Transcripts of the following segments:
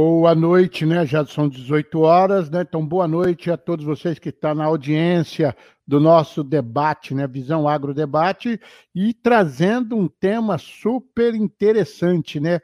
Boa noite, né? Já são 18 horas, né? Então, boa noite a todos vocês que estão na audiência do nosso debate, né? Visão Agro Debate, e trazendo um tema super interessante, né?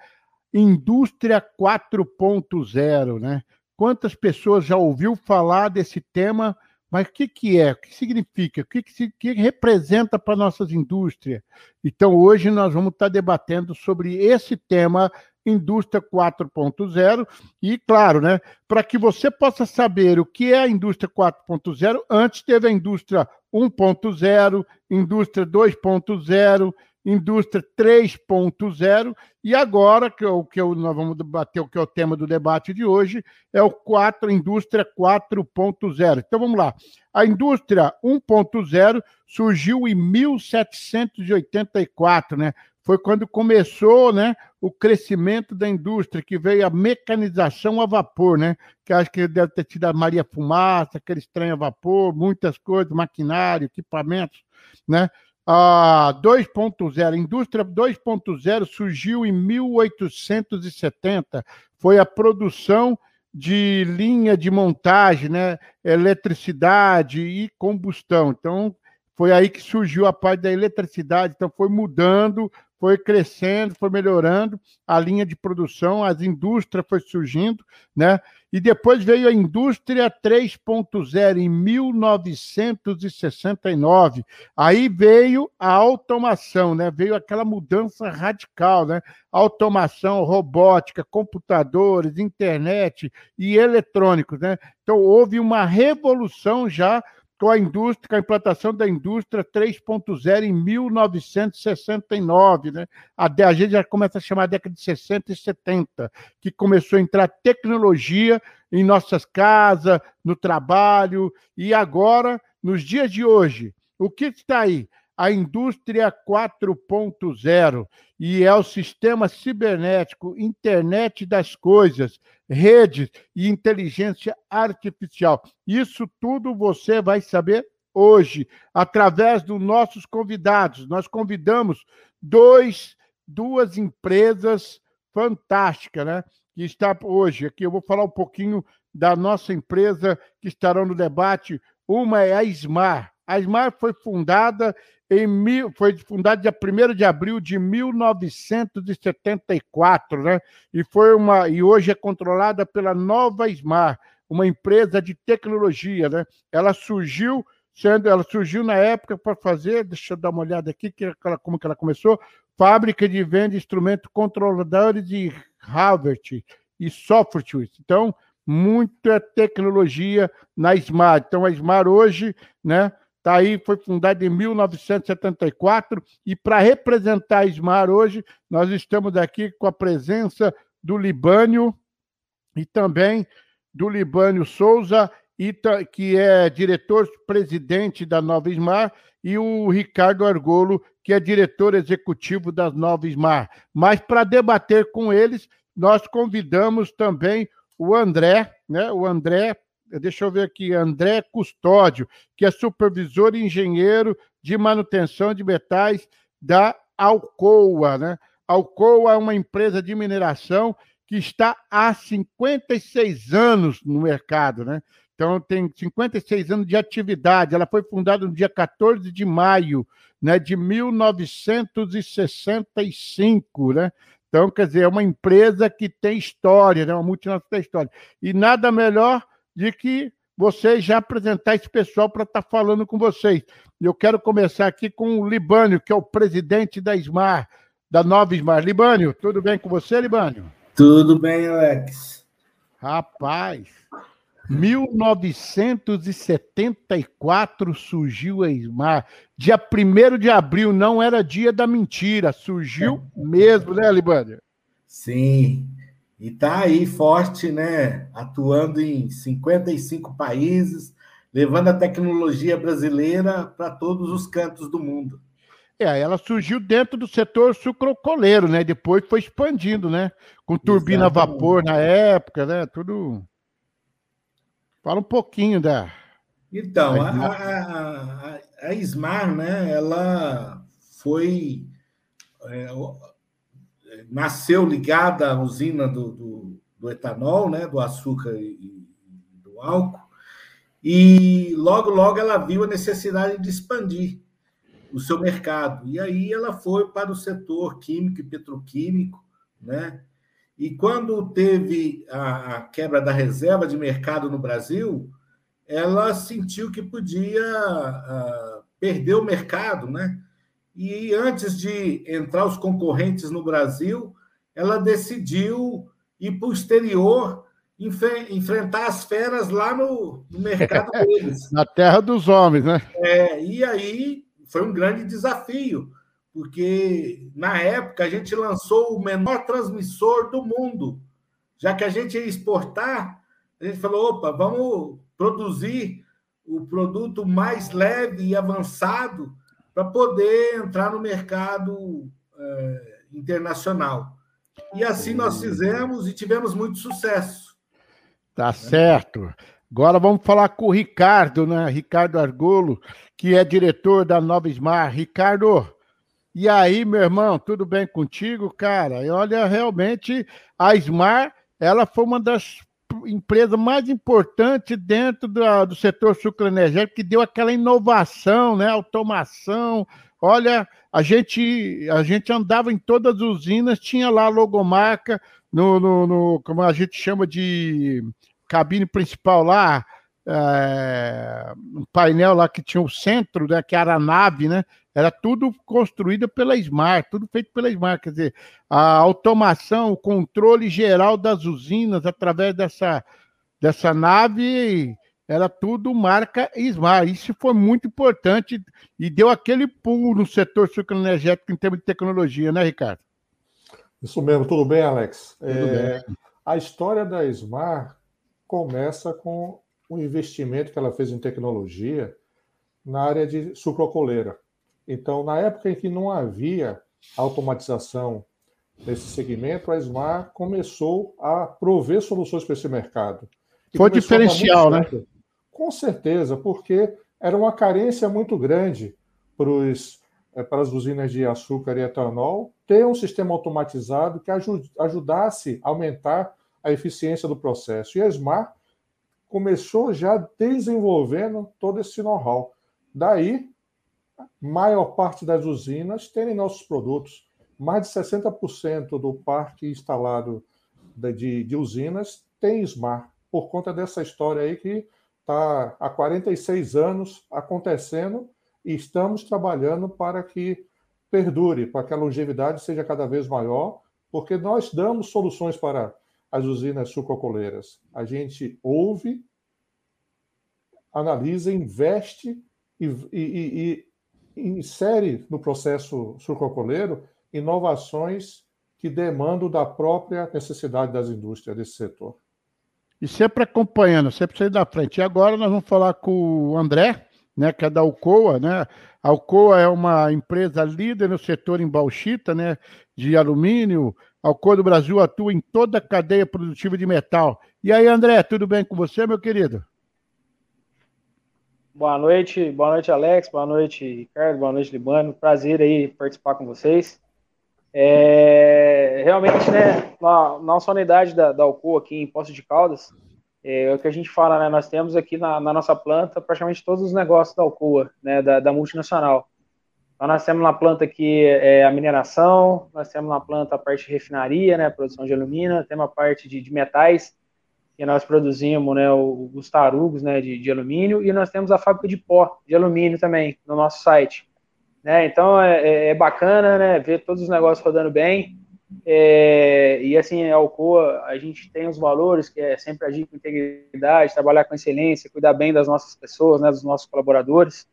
Indústria 4.0, né? Quantas pessoas já ouviu falar desse tema? Mas o que, que é? O que significa? O que, que, que representa para nossas indústrias? Então, hoje nós vamos estar debatendo sobre esse tema indústria 4.0 e claro, né, para que você possa saber o que é a indústria 4.0, antes teve a indústria 1.0, indústria 2.0, indústria 3.0 e agora que é o que eu, nós vamos debater o que é o tema do debate de hoje é o 4 indústria 4.0. Então vamos lá. A indústria 1.0 surgiu em 1784, né? Foi quando começou né, o crescimento da indústria, que veio a mecanização a vapor, né? Que acho que deve ter tido a Maria Fumaça, aquele estranho a vapor, muitas coisas, maquinário, equipamentos, né? A 2.0, a indústria 2.0 surgiu em 1870, foi a produção de linha de montagem, né? eletricidade e combustão. Então, foi aí que surgiu a parte da eletricidade, então foi mudando foi crescendo, foi melhorando a linha de produção, as indústrias foi surgindo, né? E depois veio a indústria 3.0 em 1969. Aí veio a automação, né? Veio aquela mudança radical, né? Automação, robótica, computadores, internet e eletrônicos, né? Então houve uma revolução já com a indústria, com a implantação da indústria 3.0 em 1969, né? A, a gente já começa a chamar a década de 60 e 70, que começou a entrar tecnologia em nossas casas, no trabalho, e agora, nos dias de hoje, o que está aí? A indústria 4.0 e é o sistema cibernético, internet das coisas, redes e inteligência artificial. Isso tudo você vai saber hoje através dos nossos convidados. Nós convidamos dois, duas empresas fantásticas, né? Que está hoje aqui. Eu vou falar um pouquinho da nossa empresa que estarão no debate. Uma é a Smar. A Smar foi fundada em mil, foi fundada dia 1 de abril de 1974, né? E foi uma e hoje é controlada pela Nova Smar, uma empresa de tecnologia, né? Ela surgiu sendo ela surgiu na época para fazer, deixa eu dar uma olhada aqui que ela, como que ela começou, fábrica de venda de instrumentos controladores de hardware e software. Então, muita tecnologia na Smart. Então, a Smart hoje, né, Está aí, foi fundada em 1974 e para representar a Ismar hoje, nós estamos aqui com a presença do Libânio e também do Libânio Souza, que é diretor-presidente da Nova Ismar, e o Ricardo Argolo, que é diretor executivo da Nova Ismar. Mas para debater com eles, nós convidamos também o André, né? O André deixa eu ver aqui, André Custódio, que é supervisor e engenheiro de manutenção de metais da Alcoa, né? Alcoa é uma empresa de mineração que está há 56 anos no mercado, né? Então tem 56 anos de atividade. Ela foi fundada no dia 14 de maio, né, de 1965, né? Então, quer dizer, é uma empresa que tem história, né? uma multinacional que tem história. E nada melhor de que vocês já apresentar esse pessoal para estar tá falando com vocês. Eu quero começar aqui com o Libânio, que é o presidente da SMAR, da nova SMAR. Libânio, tudo bem com você, Libânio? Tudo bem, Alex. Rapaz, 1974 surgiu a SMAR. Dia 1 de abril, não era dia da mentira, surgiu mesmo, né, Libânio? Sim, e está aí forte, né? Atuando em 55 países, levando a tecnologia brasileira para todos os cantos do mundo. É, ela surgiu dentro do setor sucrocoleiro, né? Depois foi expandindo, né? Com turbina Exatamente. a vapor na época, né? Tudo. Fala um pouquinho da. Então, a, a, a, a Ismar, né? Ela foi. É, nasceu ligada à usina do, do, do etanol, né, do açúcar e do álcool, e logo, logo ela viu a necessidade de expandir o seu mercado. E aí ela foi para o setor químico e petroquímico, né? E quando teve a, quebra da reserva de mercado no Brasil, ela sentiu que podia uh, perder o mercado, né? E antes de entrar os concorrentes no Brasil, ela decidiu ir para o exterior enfrentar as feras lá no, no mercado deles. Na terra dos homens, né? É, e aí foi um grande desafio, porque na época a gente lançou o menor transmissor do mundo. Já que a gente ia exportar, a gente falou: opa, vamos produzir o produto mais leve e avançado para poder entrar no mercado é, internacional. E assim nós fizemos e tivemos muito sucesso. Tá certo. Agora vamos falar com o Ricardo, né? Ricardo Argolo, que é diretor da Nova Smart. Ricardo, e aí, meu irmão, tudo bem contigo, cara? E olha, realmente a Smart, ela foi uma das empresas mais importantes dentro do, do setor sucroenergético, que deu aquela inovação, né? Automação. Olha, a gente, a gente andava em todas as usinas, tinha lá logomarca, no, no, no, como a gente chama de cabine principal lá, é, um painel lá que tinha o centro, né, que era a nave, né? Era tudo construído pela Smart, tudo feito pela Smart. Quer dizer, a automação, o controle geral das usinas através dessa, dessa nave era tudo marca Smart. Isso foi muito importante e deu aquele pulo no setor sucroenergético em termos de tecnologia, né, Ricardo? Isso mesmo, tudo bem, Alex? Tudo é, bem. A história da Smar começa com o investimento que ela fez em tecnologia na área de sucrocoleira. Então, na época em que não havia automatização nesse segmento, a Smar começou a prover soluções para esse mercado. E Foi diferencial, né? Com certeza, porque era uma carência muito grande para os é, para as usinas de açúcar e etanol ter um sistema automatizado que ajudasse a aumentar a eficiência do processo. E a Smart começou já desenvolvendo todo esse know-how. Daí, maior parte das usinas tem nossos produtos. Mais de 60% do parque instalado de, de usinas tem Smart, por conta dessa história aí que está há 46 anos acontecendo e estamos trabalhando para que perdure, para que a longevidade seja cada vez maior, porque nós damos soluções para as usinas sucocoleiras. A gente ouve, analisa, investe e, e, e insere no processo sucocoleiro inovações que demandam da própria necessidade das indústrias desse setor. E sempre acompanhando, sempre sair da frente. E agora nós vamos falar com o André, né, que é da Alcoa, né? A Alcoa é uma empresa líder no setor em bauxita, né, de alumínio. A Alcoa do Brasil atua em toda a cadeia produtiva de metal. E aí, André, tudo bem com você, meu querido? Boa noite, boa noite, Alex, boa noite, Ricardo, boa noite, Libano. Prazer aí participar com vocês. É, realmente, né, na nossa unidade da, da Alcoa aqui em Poço de Caldas, é, é, o que a gente fala, né? Nós temos aqui na, na nossa planta praticamente todos os negócios da Alcoa, né? Da, da multinacional. Então, nós temos na planta aqui é, a mineração, nós temos na planta a parte de refinaria, né? Produção de alumínio, temos a parte de, de metais, que nós produzimos, né? Os tarugos, né? De, de alumínio, e nós temos a fábrica de pó de alumínio também no nosso site. Né? Então, é, é, é bacana, né? Ver todos os negócios rodando bem. É, e assim, a Alcoa, a gente tem os valores, que é sempre agir com integridade, trabalhar com excelência, cuidar bem das nossas pessoas, né, dos nossos colaboradores.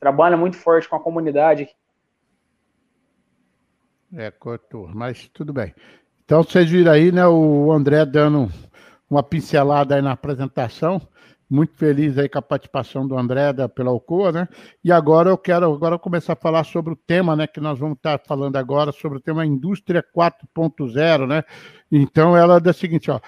Trabalha muito forte com a comunidade. É, cortou, mas tudo bem. Então, vocês viram aí, né, o André dando uma pincelada aí na apresentação. Muito feliz aí com a participação do André da, pela Alcoa, né? E agora eu quero agora começar a falar sobre o tema, né? Que nós vamos estar falando agora sobre o tema Indústria 4.0, né? Então ela é da seguinte, ó.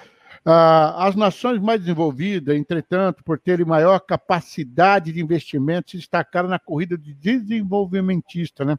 as nações mais desenvolvidas, entretanto, por terem maior capacidade de investimento, se destacaram na corrida de desenvolvimentista, né?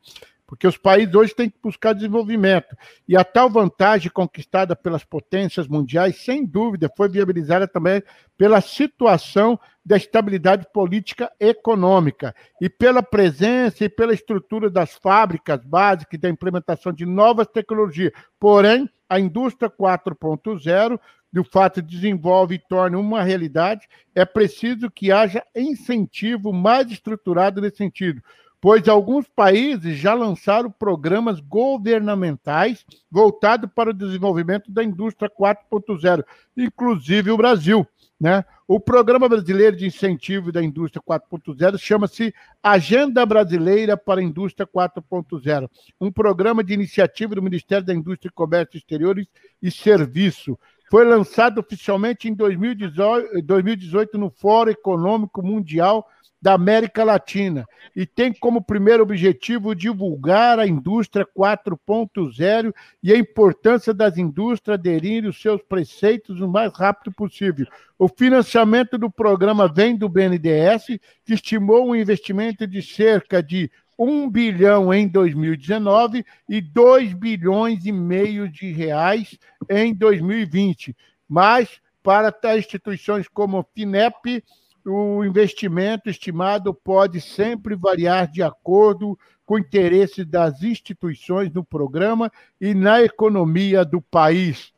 Porque os países hoje têm que buscar desenvolvimento. E a tal vantagem conquistada pelas potências mundiais, sem dúvida, foi viabilizada também pela situação da estabilidade política econômica e pela presença e pela estrutura das fábricas básicas da implementação de novas tecnologias. Porém, a indústria 4.0 do fato de desenvolve e torna uma realidade, é preciso que haja incentivo mais estruturado nesse sentido, pois alguns países já lançaram programas governamentais voltados para o desenvolvimento da indústria 4.0, inclusive o Brasil. Né? O Programa Brasileiro de Incentivo da Indústria 4.0 chama-se Agenda Brasileira para a Indústria 4.0, um programa de iniciativa do Ministério da Indústria e Comércio Exteriores e Serviço, foi lançado oficialmente em 2018, 2018 no Fórum Econômico Mundial da América Latina e tem como primeiro objetivo divulgar a indústria 4.0 e a importância das indústrias aderirem os seus preceitos o mais rápido possível. O financiamento do programa vem do BNDES, que estimou um investimento de cerca de 1 bilhão em 2019 e 2 bilhões e meio de reais em 2020. Mas, para instituições como o FINEP, o investimento estimado pode sempre variar de acordo com o interesse das instituições no programa e na economia do país.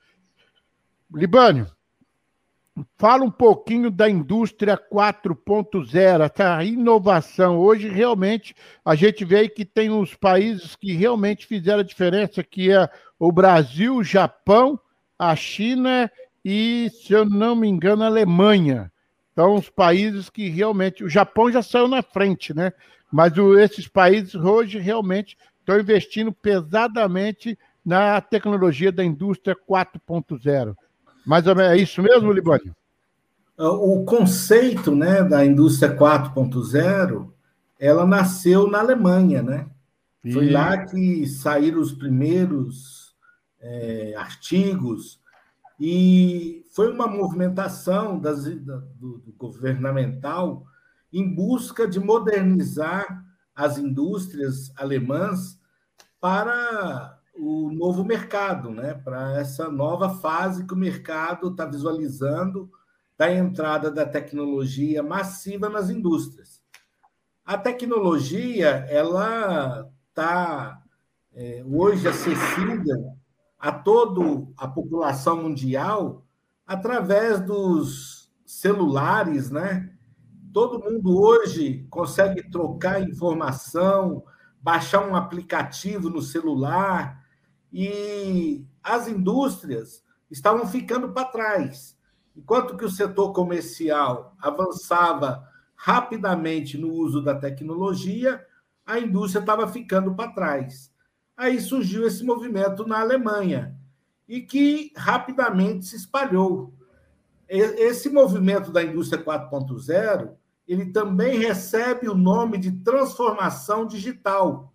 Libânio, Fala um pouquinho da indústria 4.0, essa inovação. Hoje, realmente, a gente vê que tem uns países que realmente fizeram a diferença, que é o Brasil, o Japão, a China e, se eu não me engano, a Alemanha. Então, os países que realmente... O Japão já saiu na frente, né? Mas o, esses países hoje realmente estão investindo pesadamente na tecnologia da indústria 4.0. Mais ou menos, é isso mesmo, Libânio? O conceito né, da indústria 4.0, ela nasceu na Alemanha, né? E... Foi lá que saíram os primeiros é, artigos e foi uma movimentação das, do, do governamental em busca de modernizar as indústrias alemãs para o novo mercado, né? para essa nova fase que o mercado está visualizando da entrada da tecnologia massiva nas indústrias. A tecnologia ela está é, hoje acessível a toda a população mundial através dos celulares, né? Todo mundo hoje consegue trocar informação, baixar um aplicativo no celular, e as indústrias estavam ficando para trás. Enquanto que o setor comercial avançava rapidamente no uso da tecnologia, a indústria estava ficando para trás. Aí surgiu esse movimento na Alemanha e que rapidamente se espalhou. Esse movimento da indústria 4.0, ele também recebe o nome de transformação digital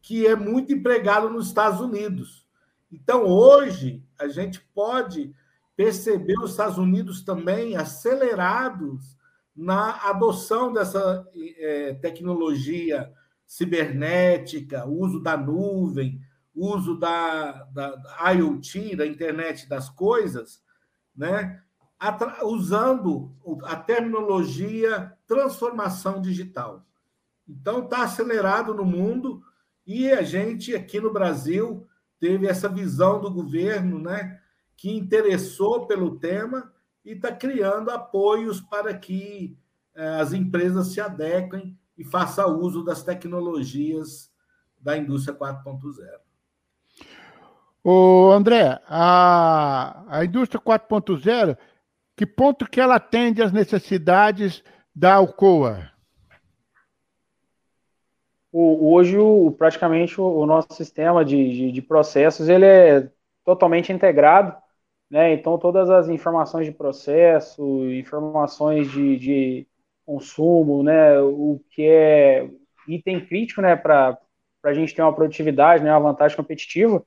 que é muito empregado nos Estados Unidos. Então, hoje, a gente pode perceber os Estados Unidos também acelerados na adoção dessa é, tecnologia cibernética, uso da nuvem, uso da, da, IoT, da internet das coisas, né? usando a terminologia transformação digital. Então, está acelerado no mundo e a gente, aqui no Brasil, teve essa visão do governo, né, que interessou pelo tema e está criando apoios para que eh, as empresas se adequem e façam uso das tecnologias da indústria 4.0. O André, a, a indústria 4.0, que ponto que ela atende às necessidades da Alcoa? o, hoje o, praticamente o, o, nosso sistema de, de, de, processos ele é totalmente integrado, né? Então todas as informações de processo, informações de, de consumo, né? O que é item crítico, né? Para a gente ter uma produtividade, né? Uma vantagem competitiva,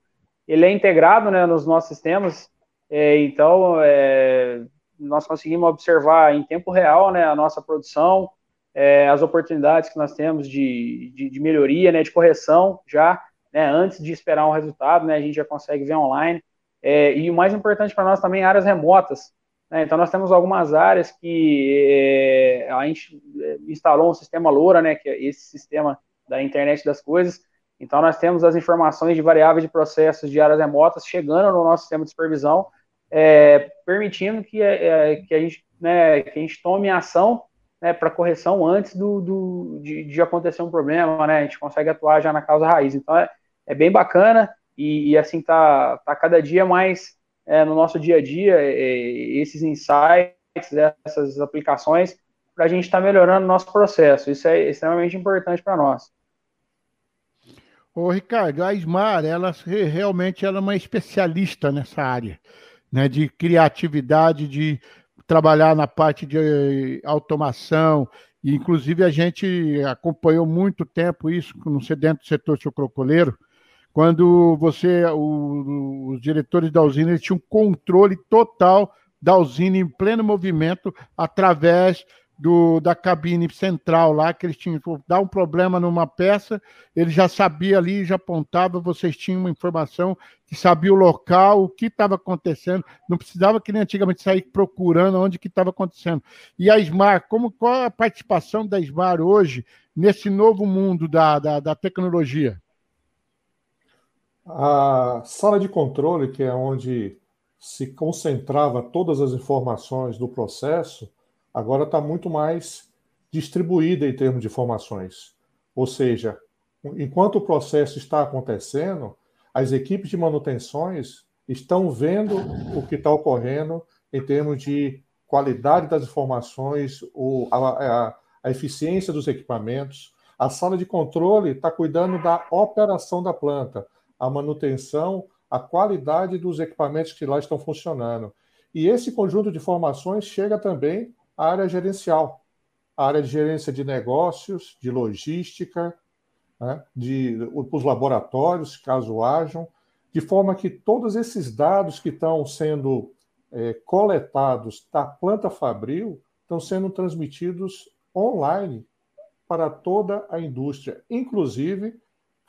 ele é integrado, né? Nos nossos sistemas. É, então é, nós conseguimos observar em tempo real, né? A nossa produção é, as oportunidades que nós temos de, de, de, melhoria, né, de correção já, né, antes de esperar um resultado, né, a gente já consegue ver online. É, e o mais importante para nós também, áreas remotas. Né, então, nós temos algumas áreas que é, a gente é, instalou um sistema LoRa, né, que é esse sistema da internet das coisas. Então, nós temos as informações de variáveis de processos de áreas remotas chegando no nosso sistema de supervisão, é, permitindo que, é, que, a gente, né, que a gente tome ação né, para correção antes do, do de, de, acontecer um problema, né? A gente consegue atuar já na causa raiz. Então é, é bem bacana e, e, assim tá, tá cada dia mais é, no nosso dia a dia é, esses insights, essas aplicações para a gente estar tá melhorando o nosso processo. Isso é extremamente importante para nós. Ô, Ricardo, a Ismar, ela realmente ela é uma especialista nessa área, né, de criatividade, de trabalhar na parte de automação, e inclusive a gente acompanhou muito tempo isso, sei dentro do setor sucrocoleiro, quando você, o, os diretores da usina, eles tinham controle total da usina em pleno movimento através do, da cabine central lá, que eles tinham, dar um problema numa peça, ele já sabia ali, já apontava, vocês tinham uma informação que sabia o local, o que estava acontecendo, não precisava que nem antigamente sair procurando onde que estava acontecendo. E a Smar, como, qual a participação da Smar hoje nesse novo mundo da, da, da tecnologia? A sala de controle, que é onde se concentrava todas as informações do processo, agora está muito mais distribuída em termos de informações. Ou seja, enquanto o processo está acontecendo, as equipes de manutenções estão vendo o que está ocorrendo em termos de qualidade das informações, a, a, a eficiência dos equipamentos. A sala de controle está cuidando da operação da planta, a manutenção, a qualidade dos equipamentos que lá estão funcionando. E esse conjunto de informações chega também a área gerencial, a área de gerência de negócios, de logística, né, de, os laboratórios, caso hajam, de forma que todos esses dados que estão sendo é, coletados da planta fabril estão sendo transmitidos online para toda a indústria, inclusive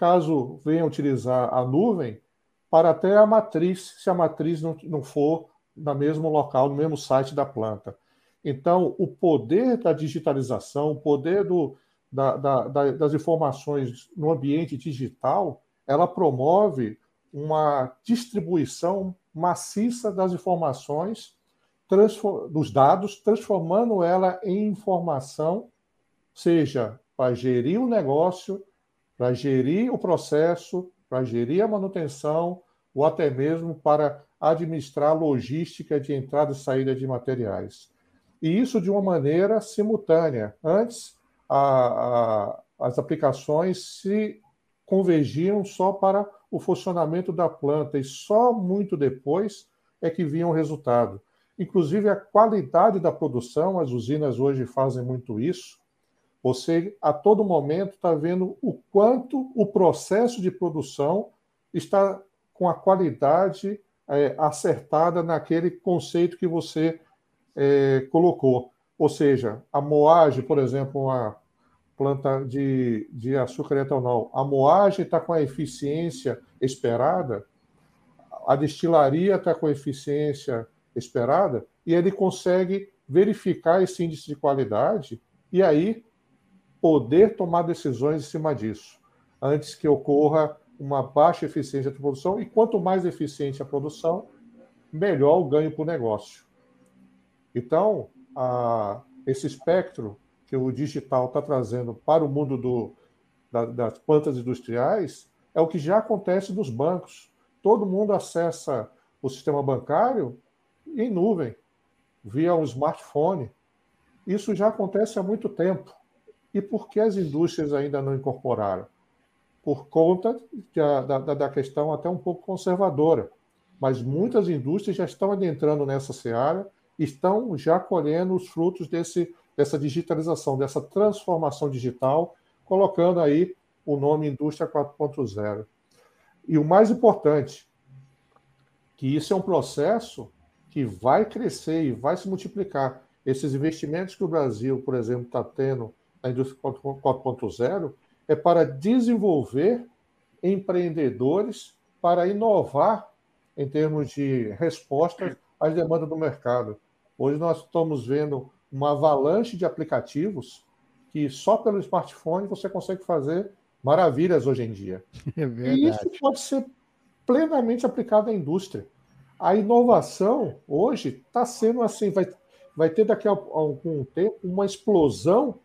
caso venha utilizar a nuvem para até a matriz, se a matriz não, não for no mesmo local, no mesmo site da planta. Então, o poder da digitalização, o poder do, da, da, das informações no ambiente digital, ela promove uma distribuição maciça das informações, dos dados, transformando ela em informação, seja para gerir o negócio, para gerir o processo, para gerir a manutenção, ou até mesmo para administrar a logística de entrada e saída de materiais e isso de uma maneira simultânea. Antes, a, a, as aplicações se convergiam só para o funcionamento da planta e só muito depois é que vinha o resultado. Inclusive, a qualidade da produção, as usinas hoje fazem muito isso. Você, a todo momento, está vendo o quanto o processo de produção está com a qualidade é, acertada naquele conceito que você é, colocou. Ou seja, a moagem, por exemplo, uma planta de, de açúcar etanol, a moagem está com a eficiência esperada, a destilaria está com a eficiência esperada, e ele consegue verificar esse índice de qualidade? E aí poder tomar decisões em cima disso, antes que ocorra uma baixa eficiência da produção, e quanto mais eficiente a produção, melhor o ganho para o negócio. Então, a, esse espectro que o digital está trazendo para o mundo do, da, das plantas industriais é o que já acontece nos bancos. Todo mundo acessa o sistema bancário em nuvem, via um smartphone. Isso já acontece há muito tempo. E por que as indústrias ainda não incorporaram? Por conta da, da, da questão até um pouco conservadora. Mas muitas indústrias já estão adentrando nessa seara estão já colhendo os frutos desse, dessa digitalização, dessa transformação digital, colocando aí o nome Indústria 4.0. E o mais importante, que isso é um processo que vai crescer e vai se multiplicar. Esses investimentos que o Brasil, por exemplo, está tendo da indústria 4.0 é para desenvolver empreendedores para inovar em termos de respostas às demandas do mercado. Hoje nós estamos vendo uma avalanche de aplicativos que só pelo smartphone você consegue fazer maravilhas hoje em dia. É e isso pode ser plenamente aplicado à indústria. A inovação hoje está sendo assim, vai, vai ter daqui a algum tempo uma explosão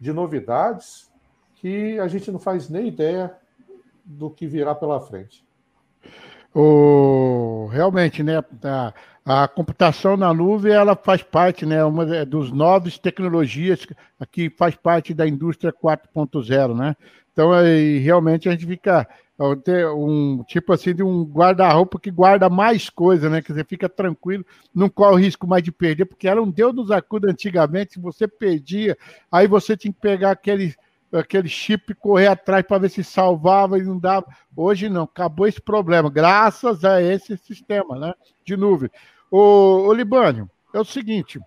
de novidades que a gente não faz nem ideia do que virá pela frente. O, realmente, né? A, a computação na nuvem ela faz parte, né? Uma dos novas tecnologias que faz parte da indústria 4.0, né? Então, aí, realmente a gente fica ter um tipo assim de um guarda-roupa que guarda mais coisa, né? Que você fica tranquilo, não corre risco mais de perder, porque era um Deus nos acuda antigamente, se você perdia, aí você tinha que pegar aquele aquele chip correr atrás para ver se salvava e não dava. Hoje não, acabou esse problema, graças a esse sistema né, de nuvem. O, o Libânio, é o seguinte: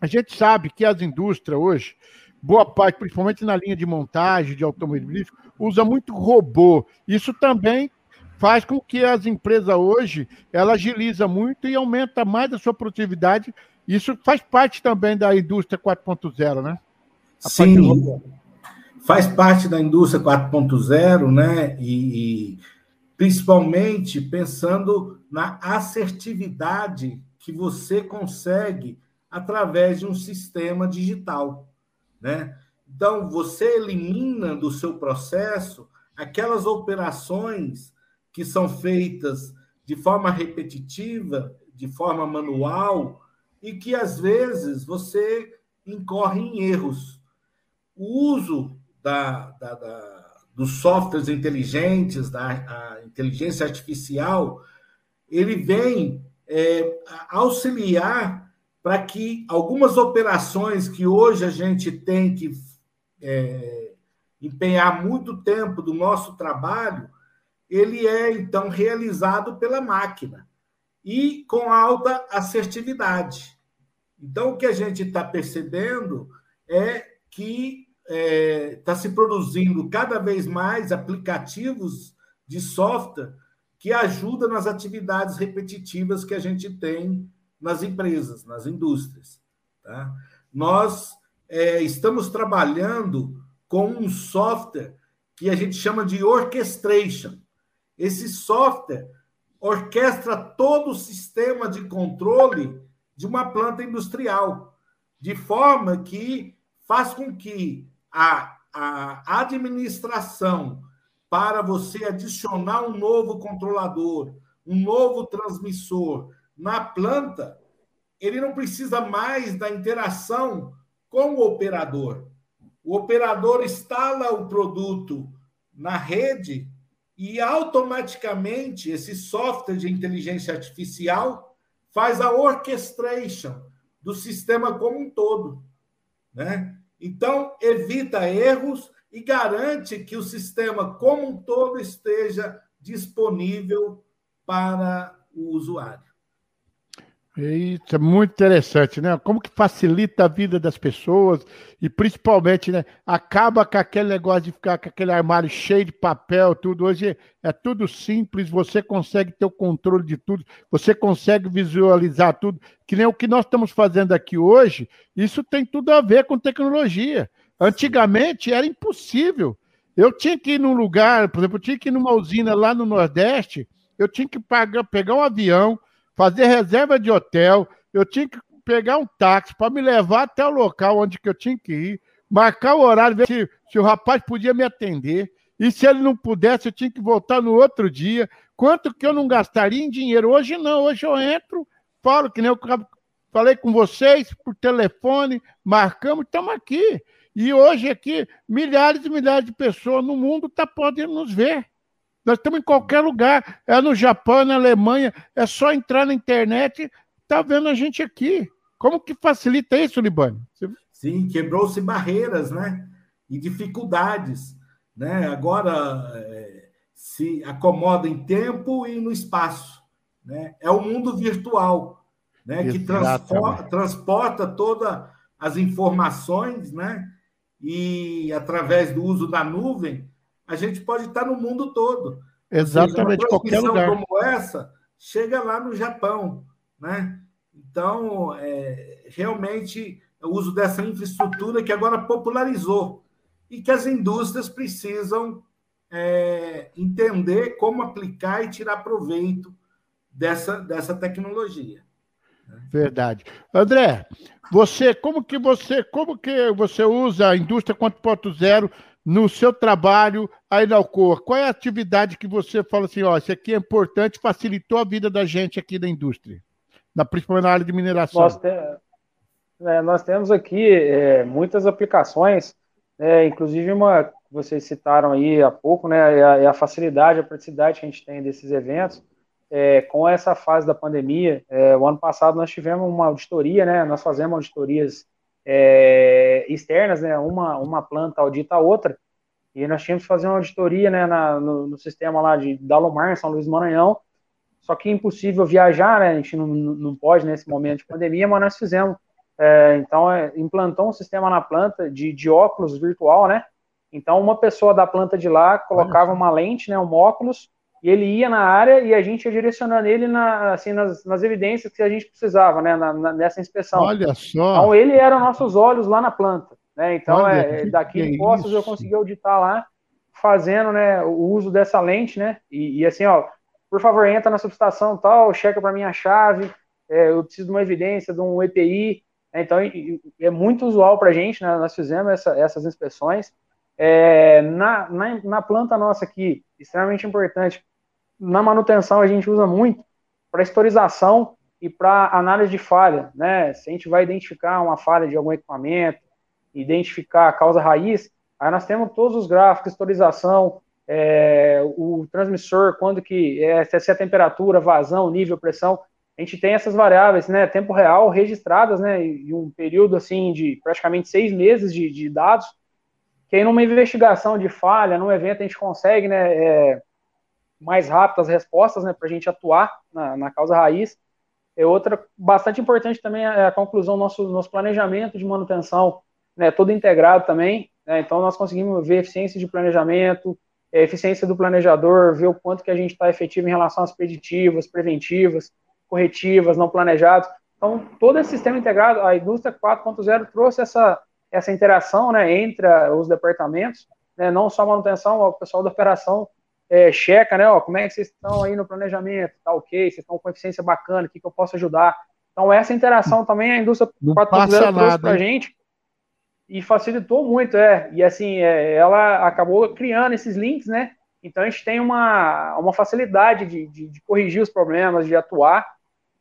a gente sabe que as indústrias hoje, boa parte, principalmente na linha de montagem de automobilismo, usa muito robô. Isso também faz com que as empresas hoje ela agiliza muito e aumenta mais a sua produtividade. Isso faz parte também da indústria 4.0, né? A Sim, faz parte da indústria 4.0, né? E, e principalmente pensando na assertividade que você consegue através de um sistema digital, né? Então, você elimina do seu processo aquelas operações que são feitas de forma repetitiva, de forma manual, e que às vezes você incorre em erros. O uso da, da, da, dos softwares inteligentes, da inteligência artificial, ele vem é, auxiliar para que algumas operações que hoje a gente tem que é, empenhar muito tempo do nosso trabalho, ele é então realizado pela máquina e com alta assertividade. Então, o que a gente está percebendo é que está é, tá se produzindo cada vez mais aplicativos de software que ajudam nas atividades repetitivas que a gente tem nas empresas, nas indústrias. Tá? Nós é, estamos trabalhando com um software que a gente chama de orchestration. Esse software orquestra todo o sistema de controle de uma planta industrial, de forma que faz com que a, a administração, para você adicionar um novo controlador, um novo transmissor na planta, ele não precisa mais da interação com o operador. O operador instala o produto na rede e automaticamente esse software de inteligência artificial faz a orchestration do sistema como um todo, né? Então evita erros e garante que o sistema como um todo esteja disponível para o usuário. Isso é muito interessante, né? Como que facilita a vida das pessoas e principalmente, né? Acaba com aquele negócio de ficar com aquele armário cheio de papel, tudo. Hoje é tudo simples, você consegue ter o controle de tudo, você consegue visualizar tudo. Que nem o que nós estamos fazendo aqui hoje, isso tem tudo a ver com tecnologia. Antigamente era impossível. Eu tinha que ir num lugar, por exemplo, eu tinha que ir numa usina lá no Nordeste, eu tinha que pagar, pegar um avião fazer reserva de hotel, eu tinha que pegar um táxi para me levar até o local onde que eu tinha que ir, marcar o horário, ver se, se o rapaz podia me atender. E se ele não pudesse, eu tinha que voltar no outro dia. Quanto que eu não gastaria em dinheiro? Hoje não, hoje eu entro, falo que nem eu falei com vocês por telefone, marcamos, estamos aqui. E hoje aqui, milhares e milhares de pessoas no mundo estão tá podendo nos ver. Nós estamos em qualquer lugar. É no Japão, é na Alemanha. É só entrar na internet tá vendo a gente aqui. Como que facilita isso, Libani? Sim, quebrou-se barreiras, né? E dificuldades. Né? Agora é, se acomoda em tempo e no espaço. Né? É o mundo virtual, né? que transporta, transporta todas as informações, né? e através do uso da nuvem, a gente pode estar no mundo todo. Exatamente, seja, qualquer lugar. como essa chega lá no Japão, né? Então, é, realmente, o uso dessa infraestrutura que agora popularizou e que as indústrias precisam é, entender como aplicar e tirar proveito dessa, dessa tecnologia. Verdade. André, você, como que você, como que você usa a indústria 4.0 no seu trabalho aí na Alcoa? Qual é a atividade que você fala assim, ó, isso aqui é importante, facilitou a vida da gente aqui da indústria, na, principalmente na área de mineração? Nós, é, nós temos aqui é, muitas aplicações, é, inclusive uma que vocês citaram aí há pouco, né, é a, é a facilidade, a praticidade que a gente tem desses eventos é, com essa fase da pandemia, é, o ano passado nós tivemos uma auditoria, né? Nós fazemos auditorias é, externas, né? Uma, uma planta audita a outra, e nós tínhamos que fazer uma auditoria, né? Na, no, no, sistema lá de Dalomar, São Luís Maranhão, só que é impossível viajar, né? A gente não, não pode nesse momento de pandemia, mas nós fizemos. É, então, é, implantou um sistema na planta de, de óculos virtual, né? Então, uma pessoa da planta de lá colocava uma lente, né? Um óculos e ele ia na área e a gente ia direcionando ele na, assim, nas, nas evidências que a gente precisava, né, na, na, nessa inspeção. Olha só! Então, ele era nossos olhos lá na planta, né, então, Olha, é, daqui em Postos eu consegui auditar lá, fazendo, né, o uso dessa lente, né, e, e assim, ó, por favor, entra na subestação tal, checa para mim a chave, é, eu preciso de uma evidência, de um EPI, né, então é muito usual para a gente, né, nós fizemos essa, essas inspeções, é, na, na, na planta nossa aqui, extremamente importante, na manutenção a gente usa muito para historização e para análise de falha, né? Se a gente vai identificar uma falha de algum equipamento, identificar a causa raiz, aí nós temos todos os gráficos, historização, é, o transmissor, quando que é, se é a temperatura, vazão, nível, pressão, a gente tem essas variáveis, né, tempo real registradas, né, em um período assim de praticamente seis meses de, de dados, que aí numa investigação de falha, num evento a gente consegue, né, é, mais rápido as respostas, né, para a gente atuar na, na, causa raiz. É outra bastante importante também é a conclusão nosso, nosso planejamento de manutenção, né, todo integrado também. Né, então nós conseguimos ver eficiência de planejamento, eficiência do planejador, ver o quanto que a gente está efetivo em relação às preditivas, preventivas, corretivas, não planejadas. Então todo esse sistema integrado, a indústria 4.0 trouxe essa essa interação, né, entre os departamentos, né, não só manutenção, o pessoal da operação é, checa, né? Ó, como é que vocês estão aí no planejamento? Tá ok? Vocês estão com eficiência bacana? O que, que eu posso ajudar? Então, essa interação também a indústria 4.0 trouxe para a gente e facilitou muito, é. E assim, é, ela acabou criando esses links, né? Então a gente tem uma, uma facilidade de, de, de corrigir os problemas, de atuar.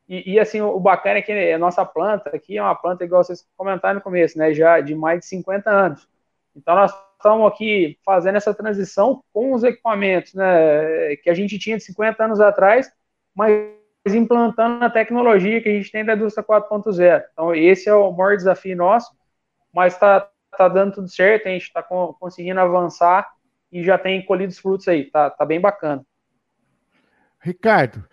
E, e, assim, o bacana é que a nossa planta aqui é uma planta, igual vocês comentaram no começo, né? Já de mais de 50 anos. Então nós estamos aqui fazendo essa transição com os equipamentos né, que a gente tinha de 50 anos atrás, mas implantando a tecnologia que a gente tem da indústria 4.0. Então, esse é o maior desafio nosso, mas está tá dando tudo certo, a gente está conseguindo avançar e já tem colhido os frutos aí, tá, tá bem bacana. Ricardo,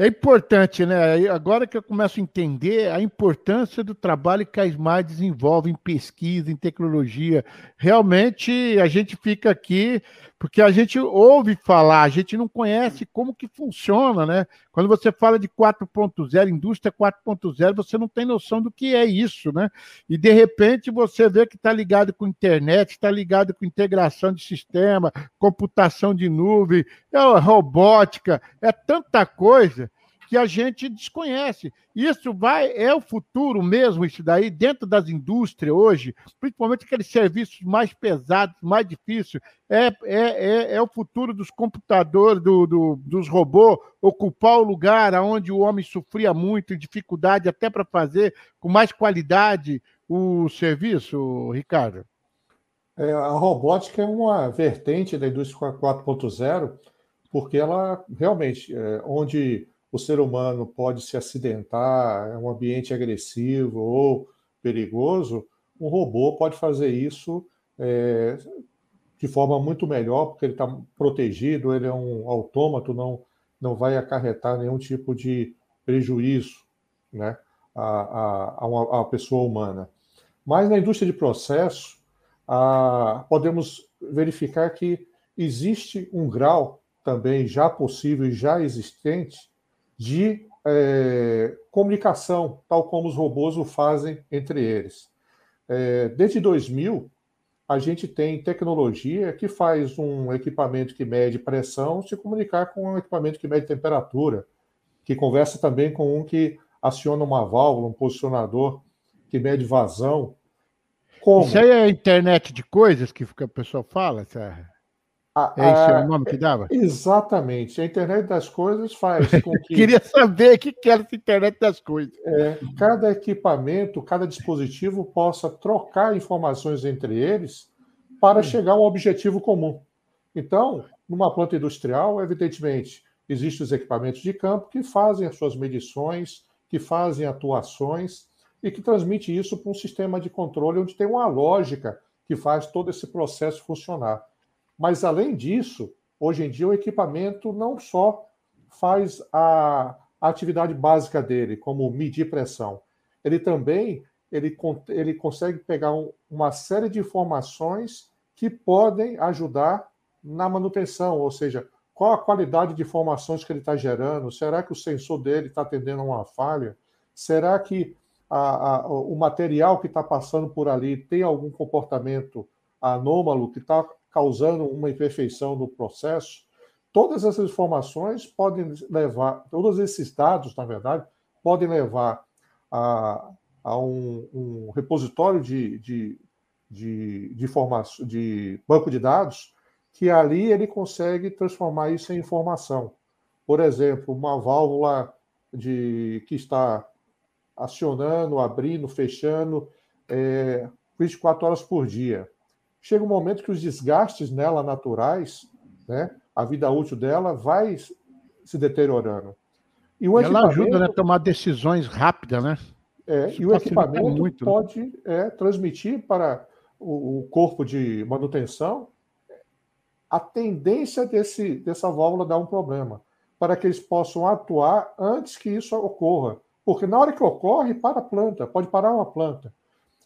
é importante, né? Agora que eu começo a entender a importância do trabalho que a SMAR desenvolve em pesquisa, em tecnologia. Realmente a gente fica aqui porque a gente ouve falar, a gente não conhece como que funciona, né? Quando você fala de 4.0, indústria 4.0, você não tem noção do que é isso, né? E de repente você vê que está ligado com internet, está ligado com integração de sistema, computação de nuvem, é robótica, é tanta coisa que a gente desconhece. Isso vai é o futuro mesmo, isso daí, dentro das indústrias hoje, principalmente aqueles serviços mais pesados, mais difíceis, é, é, é, é o futuro dos computadores, do, do, dos robôs, ocupar o lugar onde o homem sofria muito, dificuldade até para fazer com mais qualidade o serviço, Ricardo? É, a robótica é uma vertente da indústria 4.0, porque ela realmente, é, onde o ser humano pode se acidentar, é um ambiente agressivo ou perigoso, um robô pode fazer isso é, de forma muito melhor, porque ele está protegido, ele é um autômato, não, não vai acarretar nenhum tipo de prejuízo né, a, a, a, a pessoa humana. Mas na indústria de processo, ah, podemos verificar que existe um grau também já possível e já existente de é, comunicação, tal como os robôs o fazem entre eles. É, desde 2000, a gente tem tecnologia que faz um equipamento que mede pressão se comunicar com um equipamento que mede temperatura, que conversa também com um que aciona uma válvula, um posicionador que mede vazão. Como? Isso aí é a internet de coisas que a pessoa fala? Essa... A, é esse a, o nome que dava? Exatamente. A internet das coisas faz com que. Queria saber o que era essa internet das coisas. É, cada equipamento, cada dispositivo possa trocar informações entre eles para chegar a um objetivo comum. Então, numa planta industrial, evidentemente, existem os equipamentos de campo que fazem as suas medições, que fazem atuações e que transmite isso para um sistema de controle onde tem uma lógica que faz todo esse processo funcionar. Mas, além disso, hoje em dia o equipamento não só faz a, atividade básica dele, como medir pressão, ele também ele, ele consegue pegar um, uma série de informações que podem ajudar na manutenção, ou seja, qual a qualidade de informações que ele está gerando? Será que o sensor dele está atendendo a uma falha? Será que a, a, o material que está passando por ali tem algum comportamento anômalo que está causando uma imperfeição no processo. Todas essas informações podem levar, todos esses dados, na verdade, podem levar a, a um, um, repositório de, de, de, de, de banco de dados, que ali ele consegue transformar isso em informação. Por exemplo, uma válvula de, que está acionando, abrindo, fechando é, 24 horas por dia chega um momento que os desgastes nela naturais, né, a vida útil dela vai se deteriorando. E o ela ajuda né, a tomar decisões rápidas, né? É, e o equipamento muito, né? pode né? é, transmitir para o, o, corpo de manutenção a tendência desse, dessa válvula dar um problema, para que eles possam atuar antes que isso ocorra. Porque na hora que ocorre, para a planta, pode parar uma planta.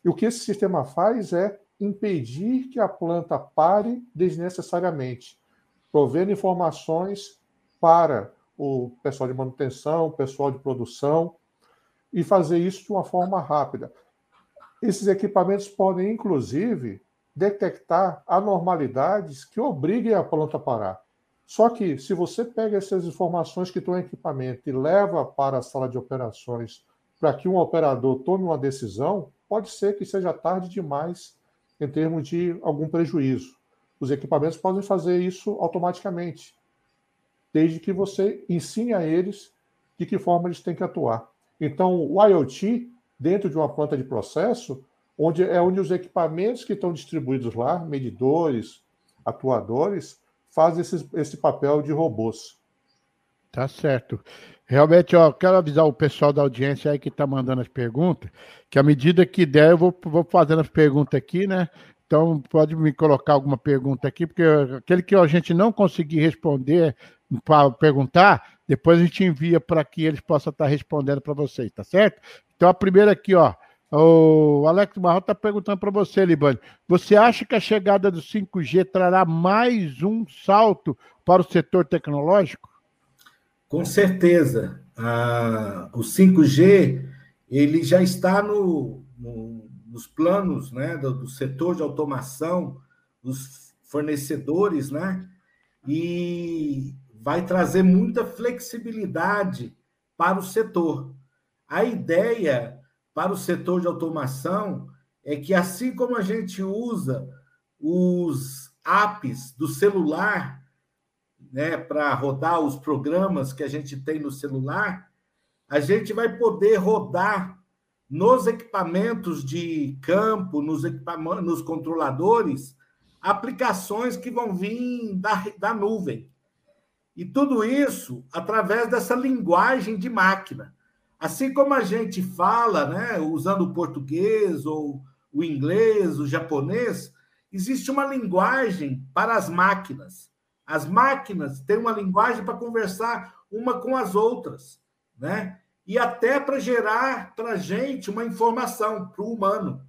E o que esse sistema faz é impedir que a planta pare desnecessariamente, provendo informações para o pessoal de manutenção, pessoal de produção, e fazer isso de uma forma rápida. Esses equipamentos podem, inclusive, detectar anormalidades que obriguem a planta a parar. Só que, se você pega essas informações que estão em equipamento e leva para a sala de operações para que um operador tome uma decisão, pode ser que seja tarde demais em termos de algum prejuízo. Os equipamentos podem fazer isso automaticamente, desde que você ensine a eles de que forma eles têm que atuar. Então, o IoT, dentro de uma planta de processo, onde é onde os equipamentos que estão distribuídos lá, medidores, atuadores, fazem esse, esse papel de robôs. Tá certo. Realmente, ó, quero avisar o pessoal da audiência aí que está mandando as perguntas, que à medida que der, eu vou, vou fazendo as perguntas aqui, né? Então, pode me colocar alguma pergunta aqui, porque aquele que a gente não conseguir responder para perguntar, depois a gente envia para que eles possam estar respondendo para vocês, tá certo? Então, a primeira aqui, ó. O Alex Marrão está perguntando para você, Libane. Você acha que a chegada do 5G trará mais um salto para o setor tecnológico? Com certeza. o 5G ele já está no, no, nos planos né, do, do, setor de automação, dos fornecedores, né? E vai trazer muita flexibilidade para o setor. A ideia para o setor de automação é que, assim como a gente usa os apps do celular né, para rodar os programas que a gente tem no celular, a gente vai poder rodar nos equipamentos de campo, nos, nos controladores, aplicações que vão vir da, da nuvem. E tudo isso através dessa linguagem de máquina. Assim como a gente fala, né, usando o português ou o inglês, o japonês, existe uma linguagem para as máquinas. As máquinas têm uma linguagem para conversar uma com as outras, né? E até para gerar para a gente uma informação, para o humano.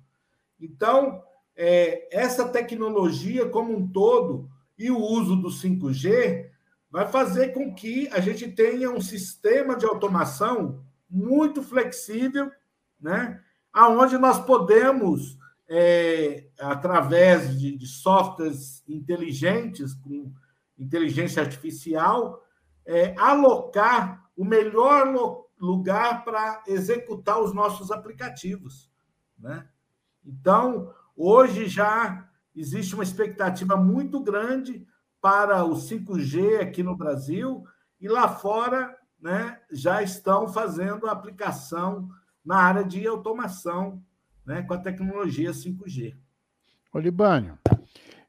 Então, é, essa tecnologia como um todo e o uso do 5G vai fazer com que a gente tenha um sistema de automação muito flexível, né? aonde nós podemos, é, através de, de, softwares inteligentes, com inteligência artificial, é, alocar o melhor lugar para executar os nossos aplicativos. Né? Então, hoje já existe uma expectativa muito grande para o 5G aqui no Brasil e lá fora né, já estão fazendo aplicação na área de automação né, com a tecnologia 5G. Olibânio,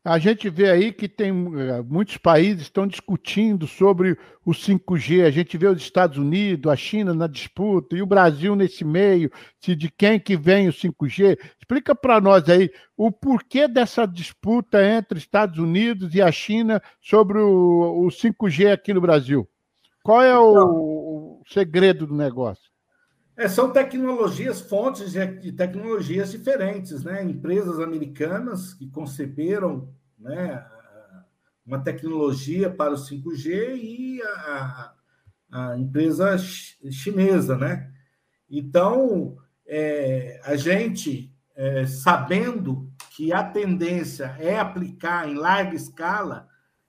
a gente vê aí que tem eh, muitos países estão discutindo sobre o 5G. A gente vê os Estados Unidos, a China na disputa e o Brasil nesse meio, se de quem que vem o 5G. Explica para nós aí o porquê dessa disputa entre Estados Unidos e a China sobre o, o 5G aqui no Brasil. Qual é o, então, o segredo do negócio? É, são tecnologias, fontes de tecnologias diferentes, né? Empresas americanas que conceberam né, uma tecnologia para o 5G e a, a empresa chinesa, né? Então, é, a gente, é, sabendo que a tendência é aplicar em larga escala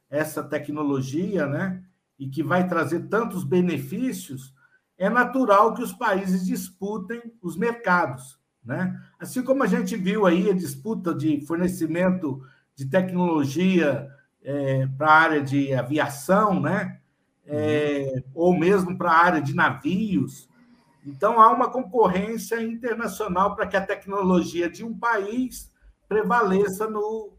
essa tecnologia, né? E que vai trazer tantos benefícios, é natural que os países disputem os mercados. Né? Assim como a gente viu aí a disputa de fornecimento de tecnologia é, para a área de aviação, né? É, ou mesmo para a área de navios. Então, há uma concorrência internacional para que a tecnologia de um país prevaleça no,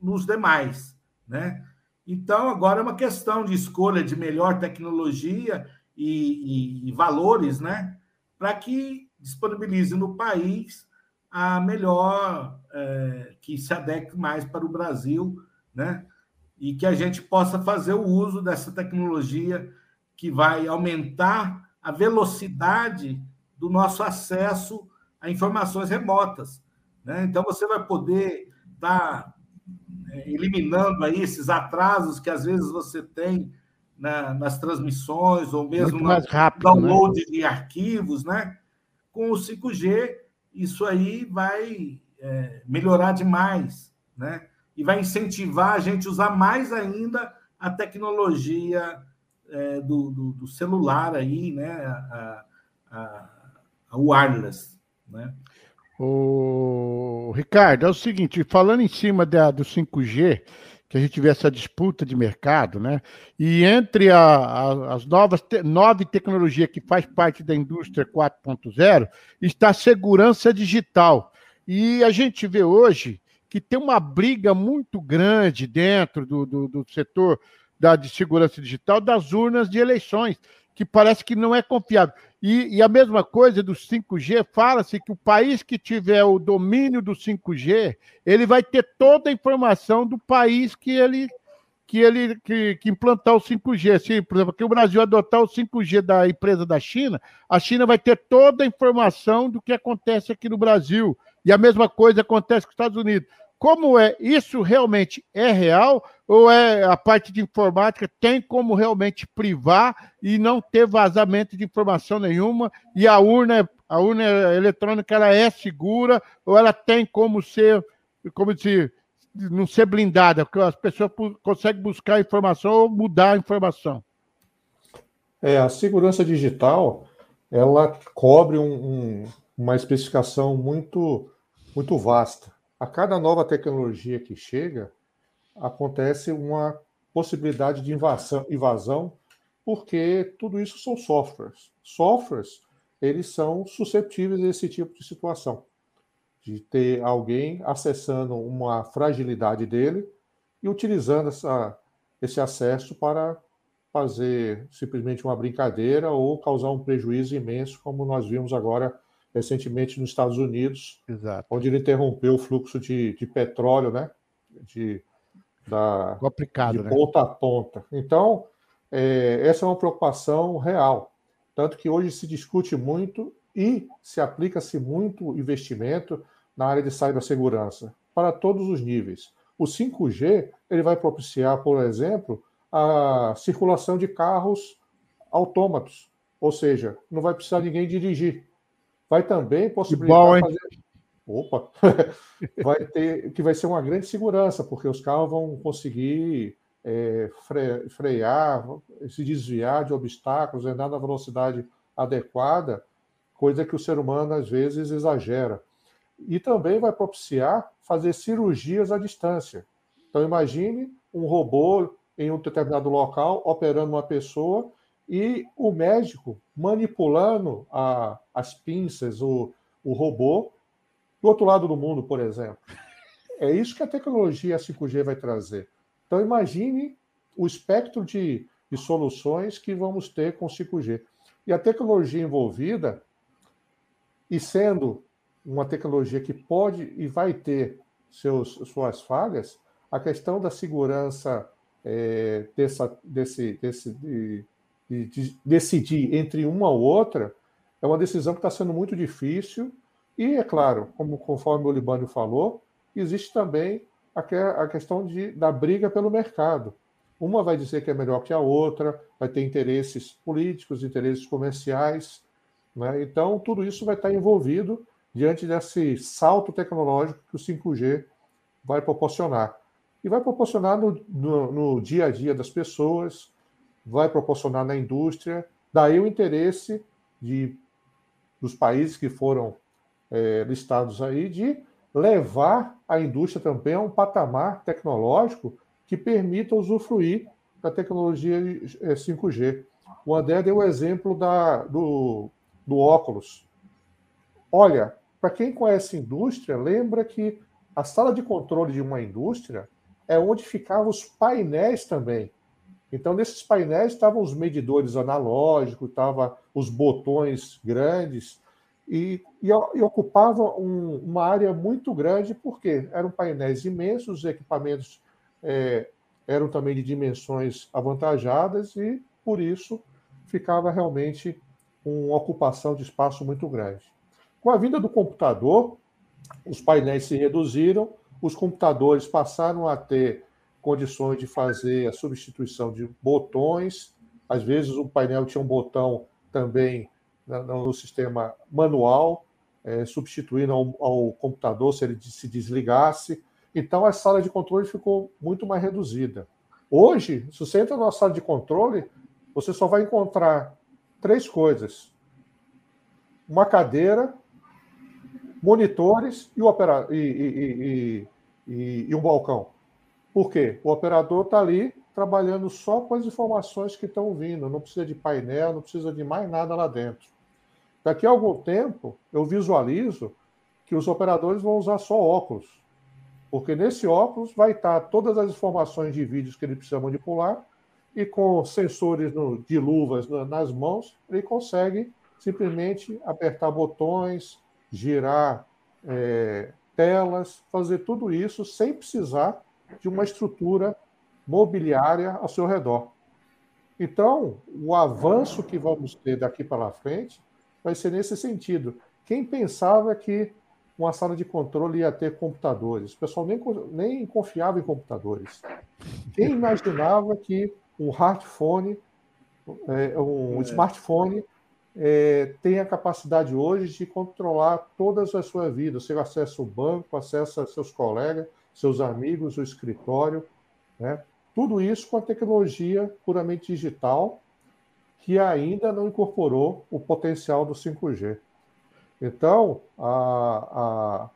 nos demais. Né? Então, agora é uma questão de escolha de melhor tecnologia e, e, e valores, né, para que disponibilize no país a melhor, é, que se adeque mais para o Brasil, né, e que a gente possa fazer o uso dessa tecnologia que vai aumentar a velocidade do nosso acesso a informações remotas. Né? Então, você vai poder estar tá, é, eliminando aí esses atrasos que às vezes você tem na, nas transmissões ou mesmo no download né? de arquivos, né? Com o 5G, isso aí vai é, melhorar demais, né? E vai incentivar a gente a usar mais ainda a tecnologia é, do, do, do, celular aí, né? A, a, a wireless, né? O Ricardo, é o seguinte, falando em cima da, do 5G, que a gente vê essa disputa de mercado, né? E entre a, a, as novas te, nove tecnologias que faz parte da indústria 4.0 está a segurança digital. E a gente vê hoje que tem uma briga muito grande dentro do, do, do setor da, de segurança digital das urnas de eleições, que parece que não é confiável. E, e a mesma coisa do 5G, fala-se que o país que tiver o domínio do 5G, ele vai ter toda a informação do país que ele que ele que, que implantar o 5G. Se, por exemplo, que o Brasil adotar o 5G da empresa da China, a China vai ter toda a informação do que acontece aqui no Brasil. E a mesma coisa acontece com os Estados Unidos. Como é isso realmente é real ou é a parte de informática tem como realmente privar e não ter vazamento de informação nenhuma e a urna a urna eletrônica ela é segura ou ela tem como ser como se não ser blindada, porque as pessoas conseguem buscar informação ou mudar a informação. É, a segurança digital ela cobre um, um, uma especificação muito muito vasta a cada nova tecnologia que chega, acontece uma possibilidade de invasão, invasão, porque tudo isso são softwares. Softwares, eles são susceptíveis a esse tipo de situação, de ter alguém acessando uma fragilidade dele e utilizando essa, esse acesso para fazer simplesmente uma brincadeira ou causar um prejuízo imenso, como nós vimos agora recentemente nos Estados Unidos, Exato. onde ele interrompeu o fluxo de, de petróleo, né? De, da, Complicado, de né? ponta a ponta. Então, é, essa é uma preocupação real. Tanto que hoje se discute muito e se aplica-se muito investimento na área de cibersegurança, para todos os níveis. O 5G ele vai propiciar, por exemplo, a circulação de carros autômatos, ou seja, não vai precisar ninguém dirigir. Vai também possibilitar bom, fazer... Opa! vai ter que vai ser uma grande segurança, porque os carros vão conseguir é, fre... frear, se desviar de obstáculos, andar na velocidade adequada, coisa que o ser humano às vezes exagera. E também vai propiciar fazer cirurgias à distância. Então imagine um robô em um determinado local operando uma pessoa e o médico manipulando a, as pinças, o, o robô, do outro lado do mundo, por exemplo. É isso que a tecnologia 5G vai trazer. Então, imagine o espectro de, de soluções que vamos ter com 5G. E a tecnologia envolvida, e sendo uma tecnologia que pode e vai ter seus, suas falhas, a questão da segurança é, dessa, desse, desse, de, de decidir entre uma ou outra é uma decisão que está sendo muito difícil. E, é claro, como conforme o Libânio falou, existe também a, a questão de, da briga pelo mercado. Uma vai dizer que é melhor que a outra, vai ter interesses políticos, interesses comerciais. Né? Então, tudo isso vai estar envolvido diante desse salto tecnológico que o 5G vai proporcionar. E vai proporcionar no, no, no dia a dia das pessoas, vai proporcionar na indústria, daí o interesse de, dos países que foram é, listados aí de levar a indústria também a um patamar tecnológico que permita usufruir da tecnologia 5G. É, o André deu o exemplo da, do, do óculos. Olha, para quem conhece indústria, lembra que a sala de controle de uma indústria é onde ficavam os painéis também. Então, nesses painéis estavam os medidores analógicos, estavam os botões grandes, e, e, e ocupavam um, uma área muito grande, porque eram painéis imensos, os equipamentos é, eram também de dimensões avantajadas, e por isso ficava realmente uma ocupação de espaço muito grande. Com a vinda do computador, os painéis se reduziram, os computadores passaram a ter condições de fazer a substituição de botões. Às vezes o painel tinha um botão também no sistema manual, é, substituindo ao, ao, computador se ele se desligasse. Então a sala de controle ficou muito mais reduzida. Hoje, se você entra na sala de controle, você só vai encontrar três coisas: uma cadeira, monitores e, e, e, e um balcão. Por quê? O operador está ali trabalhando só com as informações que estão vindo, não precisa de painel, não precisa de mais nada lá dentro. Daqui a algum tempo, eu visualizo que os operadores vão usar só óculos, porque nesse óculos vai estar todas as informações de vídeos que ele precisa manipular e com sensores no, de luvas nas mãos, ele consegue simplesmente apertar botões, girar é, telas, fazer tudo isso sem precisar de uma estrutura mobiliária ao seu redor. Então, o avanço que vamos ter daqui para frente vai ser nesse sentido. Quem pensava que uma sala de controle ia ter computadores? O pessoal nem, nem confiava em computadores. Quem imaginava que um smartphone, é, um é. smartphone é, tem a capacidade hoje de controlar todas as suas vidas. Você acessa o banco, acessa seus colegas, seus amigos, o escritório, né? Tudo isso com a tecnologia puramente digital, que ainda não incorporou o potencial do 5G. Então, a, a,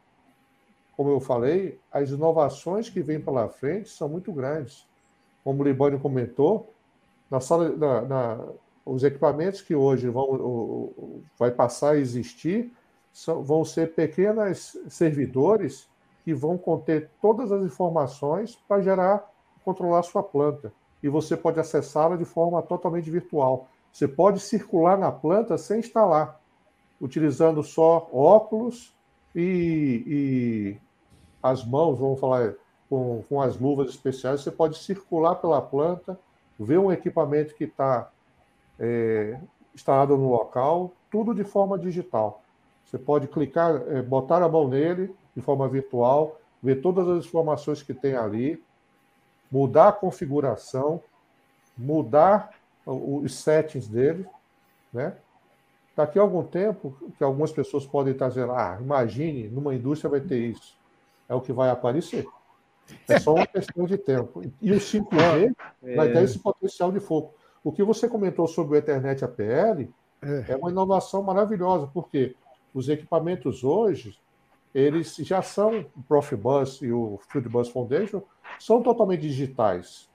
como eu falei, as inovações que vêm pela frente são muito grandes. Como o Libânio comentou, na sala, na, na, os equipamentos que hoje vão vai passar a existir são, vão ser pequenos servidores que vão conter todas as informações para gerar, controlar sua planta. E você pode acessá-la de forma totalmente virtual. Você pode circular na planta sem instalar, utilizando só óculos e, e as mãos, vamos falar, com, com as luvas especiais. Você pode circular pela planta, ver um equipamento que está é, instalado no local, tudo de forma digital. Você pode clicar, é, botar a mão nele de forma virtual, ver todas as informações que tem ali, mudar a configuração, mudar os settings dele, né? Daqui a algum tempo, que algumas pessoas podem estar dizendo, ah, imagine, numa indústria vai ter isso. É o que vai aparecer. É só uma questão de tempo. E o 5G é. vai ter esse potencial de foco. O que você comentou sobre o Ethernet APL é, é uma inovação maravilhosa, porque os equipamentos hoje, eles já são, o Profibus e o Fieldbus Foundation, são totalmente digitais,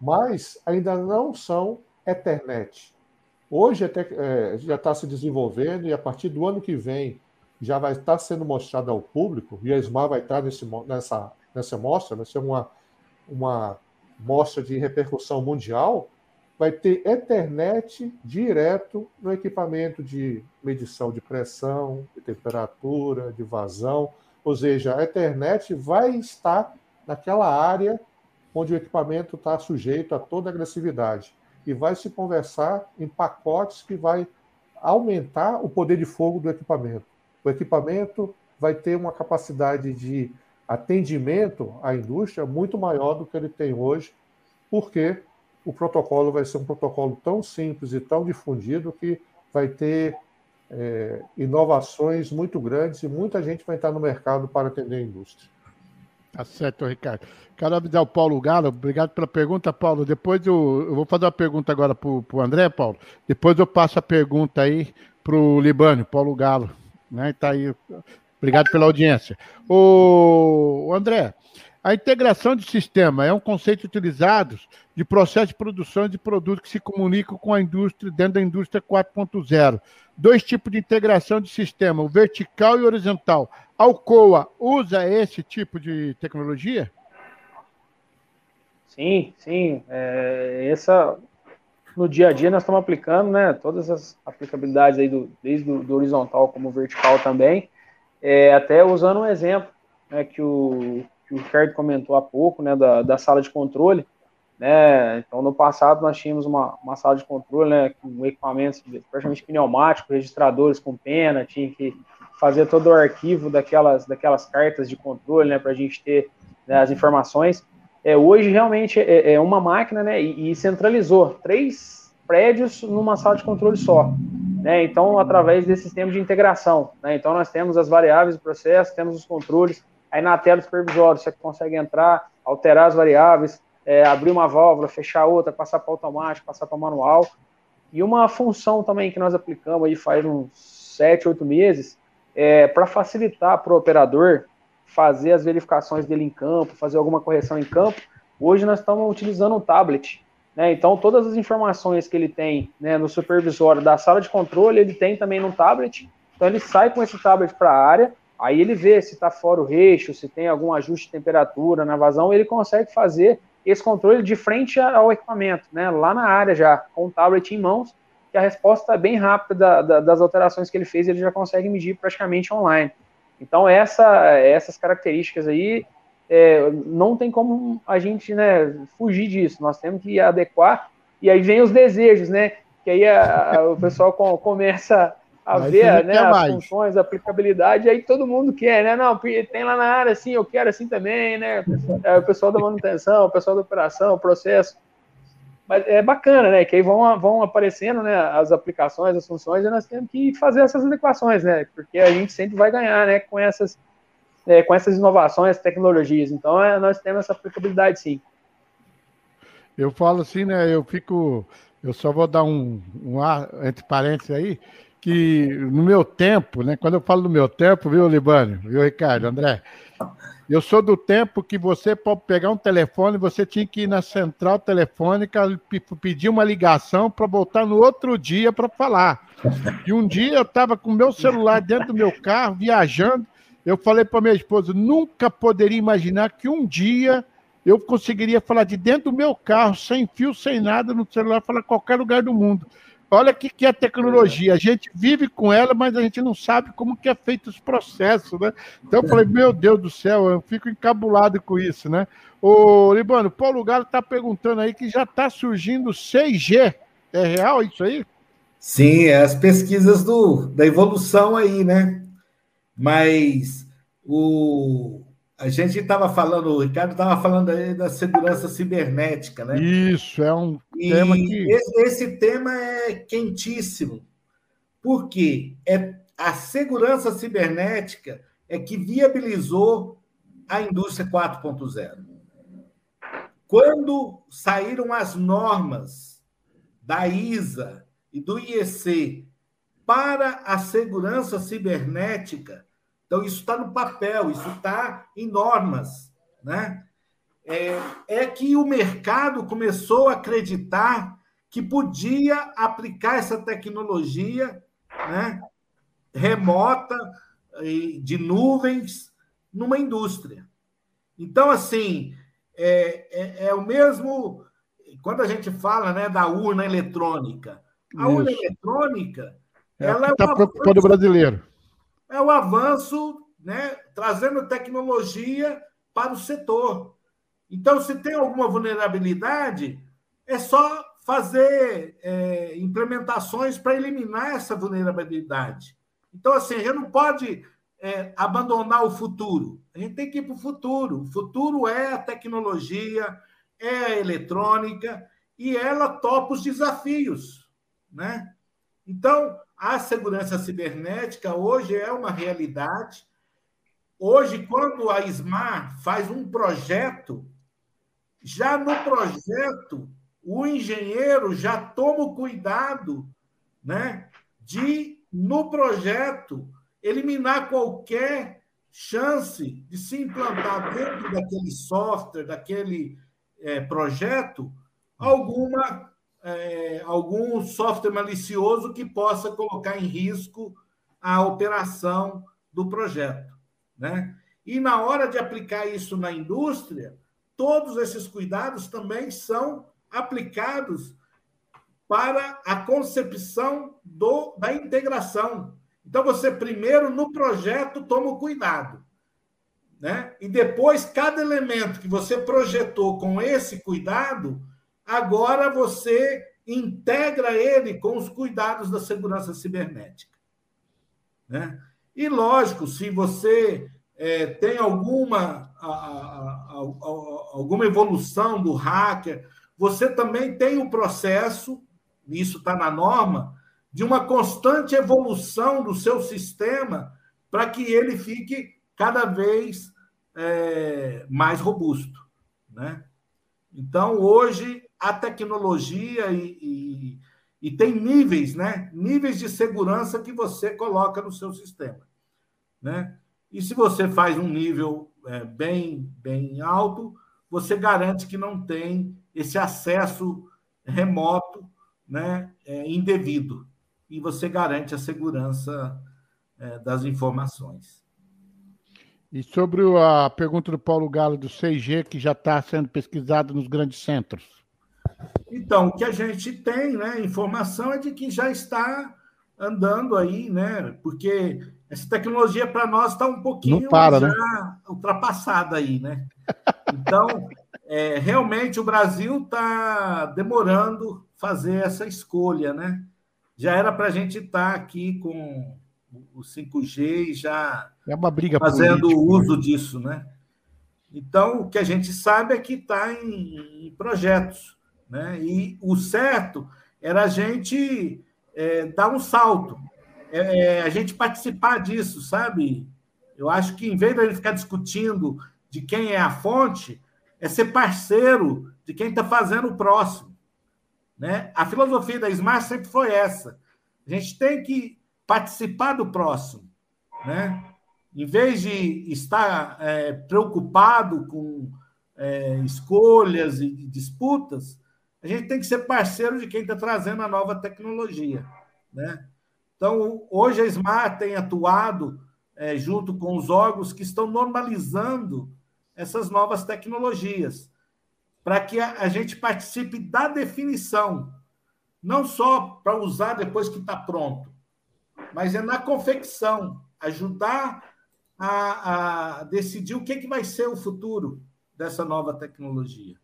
mas ainda não são Ethernet. Hoje até, é, já está se desenvolvendo e a partir do ano que vem já vai estar sendo mostrado ao público, e a SMAR vai estar nesse, nessa, nessa mostra, vai ser uma, uma mostra de repercussão mundial, vai ter Ethernet direto no equipamento de medição de pressão, de temperatura, de vazão. Ou seja, a Ethernet vai estar naquela área onde o equipamento está sujeito a toda agressividade e vai se conversar em pacotes que vai aumentar o poder de fogo do equipamento. O equipamento vai ter uma capacidade de atendimento à indústria muito maior do que ele tem hoje, porque o protocolo vai ser um protocolo tão simples e tão difundido que vai ter é, inovações muito grandes e muita gente vai estar no mercado para atender a indústria. Tá certo, Ricardo. Quero avisar o Paulo Galo. Obrigado pela pergunta, Paulo. Depois eu, eu vou fazer uma pergunta agora para o André, Paulo. Depois eu passo a pergunta aí para o Libânio, Paulo Galo. Né? Tá aí. Obrigado pela audiência. O André, a integração de sistema é um conceito utilizado de processo de produção de produtos que se comunicam com a indústria dentro da indústria 4.0. Dois tipos de integração de sistema, o vertical e o horizontal. A Alcoa usa esse tipo de tecnologia? Sim, sim. É, essa no dia a dia nós estamos aplicando, né? Todas as aplicabilidades aí do, desde do horizontal como vertical também. É, até usando um exemplo né, que o que o Ricardo comentou há pouco, né, da, da sala de controle, né, então no passado nós tínhamos uma, uma sala de controle, né, com equipamentos praticamente pneumáticos, registradores com pena, tinha que fazer todo o arquivo daquelas, daquelas cartas de controle, né, para a gente ter né, as informações. É, hoje realmente é, é uma máquina, né, e, e, centralizou três prédios numa sala de controle só. Né, então, através desse sistema de integração. Né, então, nós temos as variáveis do processo, temos os controles, Aí na tela do supervisório você consegue entrar, alterar as variáveis, é, abrir uma válvula, fechar outra, passar para automático, passar para manual. E uma função também que nós aplicamos aí faz uns 7, 8 meses, é, para facilitar para o operador fazer as verificações dele em campo, fazer alguma correção em campo. Hoje nós estamos utilizando um tablet. Né? Então, todas as informações que ele tem né, no supervisório da sala de controle, ele tem também no tablet. Então, ele sai com esse tablet para a área Aí ele vê se está fora o recho, se tem algum ajuste de temperatura na vazão, ele consegue fazer esse controle de frente ao equipamento, né, lá na área já, com o tablet em mãos, que a resposta é bem rápida da, da, das alterações que ele fez, ele já consegue medir praticamente online. Então essa, essas características aí, é, não tem como a gente né, fugir disso, nós temos que adequar, e aí vem os desejos, né, que aí a, a, o pessoal com, começa a Mas ver né, as mais. funções, a aplicabilidade, aí todo mundo quer, né? Não, tem lá na área assim, eu quero assim também, né? É, o pessoal da manutenção, o pessoal da operação, o processo. Mas é bacana, né? Que aí vão, vão aparecendo né, as aplicações, as funções, e nós temos que fazer essas adequações, né? Porque a gente sempre vai ganhar né, com, essas, é, com essas inovações, tecnologias. Então, é, nós temos essa aplicabilidade sim. Eu falo assim, né? Eu fico. Eu só vou dar um, um ar entre parênteses aí que no meu tempo, né? Quando eu falo do meu tempo, viu, Libânio, viu, Ricardo, André? Eu sou do tempo que você pode pegar um telefone, você tinha que ir na central telefônica, pedir uma ligação para voltar no outro dia para falar. E um dia eu estava com meu celular dentro do meu carro, viajando. Eu falei para minha esposa: nunca poderia imaginar que um dia eu conseguiria falar de dentro do meu carro, sem fio, sem nada, no celular, falar qualquer lugar do mundo. Olha o que, que é tecnologia. A gente vive com ela, mas a gente não sabe como que é feito os processos, né? Então eu falei, meu Deus do céu, eu fico encabulado com isso, né? O Libano, Paulo Galo está perguntando aí que já está surgindo 6G. É real isso aí? Sim, é as pesquisas do, da evolução aí, né? Mas o, A gente estava falando, o Ricardo estava falando aí da segurança cibernética, né? Isso, é um e. Esse, esse tema é quentíssimo. Por quê? É, a segurança cibernética é que viabilizou a indústria 4.0. Quando saíram as normas da ISA e do IEC para a segurança cibernética, então isso está no papel, isso está em normas, né? É, é que o mercado começou a acreditar que podia aplicar essa tecnologia né, remota de nuvens numa indústria. Então, assim, é, é, é, o mesmo. Quando a gente fala né, da urna eletrônica, a Isso. urna eletrônica. É ela está é preocupando o brasileiro. É o avanço, né, trazendo tecnologia para o setor. Então, se tem alguma vulnerabilidade, é só fazer é, implementações para eliminar essa vulnerabilidade. Então, assim, a gente não pode é, abandonar o futuro. A gente tem que ir para o futuro. O futuro é a tecnologia, é a eletrônica, e ela topa os desafios. Né? Então, a segurança cibernética hoje é uma realidade. Hoje, quando a SMAR faz um projeto, já no projeto, o engenheiro já toma o cuidado né, de, no projeto, eliminar qualquer chance de se implantar dentro daquele software, daquele é, projeto, alguma é, algum software malicioso que possa colocar em risco a operação do projeto, né? E na hora de aplicar isso na indústria, todos esses cuidados também são aplicados para a concepção do, da integração. Então, você primeiro, no projeto, toma o cuidado. Né? E depois, cada elemento que você projetou com esse cuidado, agora você integra ele com os cuidados da segurança cibernética. Né? E, lógico, se você é, tem alguma, a, a, a, alguma evolução do hacker, você também tem o processo, isso está na norma, de uma constante evolução do seu sistema para que ele fique cada vez é, mais robusto. Né? Então, hoje, a tecnologia e, e, e, tem níveis, né? níveis de segurança que você coloca no seu sistema. Né? E se você faz um nível é, bem, bem alto, você garante que não tem esse acesso remoto né, é, indevido e você garante a segurança é, das informações. E sobre a pergunta do Paulo Galo do 6G, que já está sendo pesquisado nos grandes centros. Então, o que a gente tem, né, informação é de que já está andando aí, né? Porque essa tecnologia para nós está um pouquinho para, já né? ultrapassada aí, né? Então, é, realmente o Brasil está demorando fazer essa escolha, né? já era para a gente estar tá aqui com o 5G e já é uma briga fazendo política, né? uso né? disso, né? Então, o que a gente sabe é que está em, em, projetos, né? E o certo era a gente é, dar um salto, é, a gente participar disso, sabe? Eu acho que em vez de a gente ficar discutindo de quem é a fonte, é ser parceiro de quem está fazendo o próximo. Né? A filosofia da Smart sempre foi essa. A gente tem que participar do próximo. Né? Em vez de estar é, preocupado com é, escolhas e disputas, a gente tem que ser parceiro de quem está trazendo a nova tecnologia. Né? Então, hoje a Smart tem atuado é, junto com os órgãos que estão normalizando essas novas tecnologias para que a, gente participe da definição, não só para usar depois que está pronto, mas é na confecção, ajudar a, a decidir o que, que vai ser o futuro dessa nova tecnologia.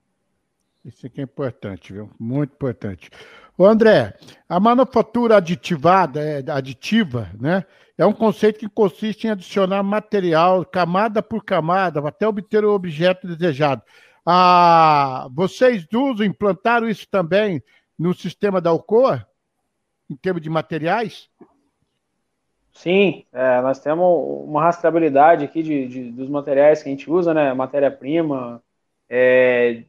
Isso aqui é importante, viu? Muito importante. O André, a manufatura aditivada, é, aditiva, né? É um conceito que consiste em adicionar material camada por camada até obter o objeto desejado. Ah, vocês usam, implantaram isso também no sistema da Alcoa, em termos de materiais? Sim, é, nós temos uma rastreabilidade aqui de, de, dos materiais que a gente usa, né? Matéria-prima, é,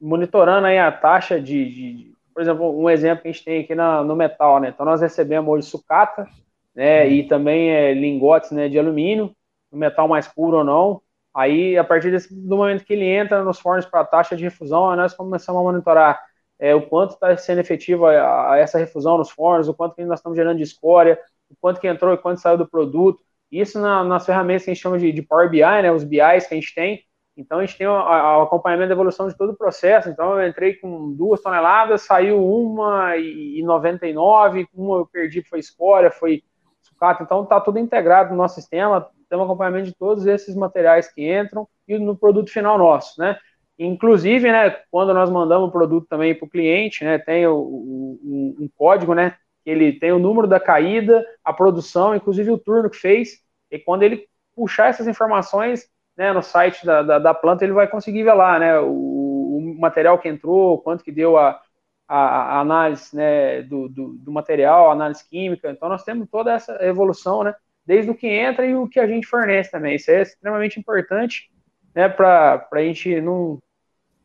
monitorando aí a taxa de, de, por exemplo, um exemplo que a gente tem aqui na, no metal, né? Então nós recebemos hoje sucata, né? E também é, lingotes, né? De alumínio, no metal mais puro ou não. Aí, a partir desse, do momento que ele entra nos fornos para taxa de refusão, nós começamos a monitorar é, o quanto está sendo efetiva a, essa refusão nos fornos, o quanto que nós estamos gerando de escória, o quanto que entrou e quanto saiu do produto. Isso na, nas ferramentas que a gente chama de, de Power BI, né, os BIs que a gente tem. Então, a gente tem o, acompanhamento da evolução de todo o processo. Então, eu entrei com duas toneladas, saiu uma e, e 99, uma eu perdi, foi escória, foi sucata. Então, está tudo integrado no nosso sistema temos acompanhamento de todos esses materiais que entram e no produto final nosso, né? Inclusive, né, quando nós mandamos o produto também para o cliente, né, tem o, o, um código, né, ele tem o número da caída, a produção, inclusive o turno que fez, e quando ele puxar essas informações, né, no site da, da, da planta, ele vai conseguir ver lá, né, o, o material que entrou, quanto que deu a, a, a análise, né, do, do, do material, a análise química, então nós temos toda essa evolução, né, desde o que entra e o que a gente fornece também. Isso é extremamente importante né, para a gente não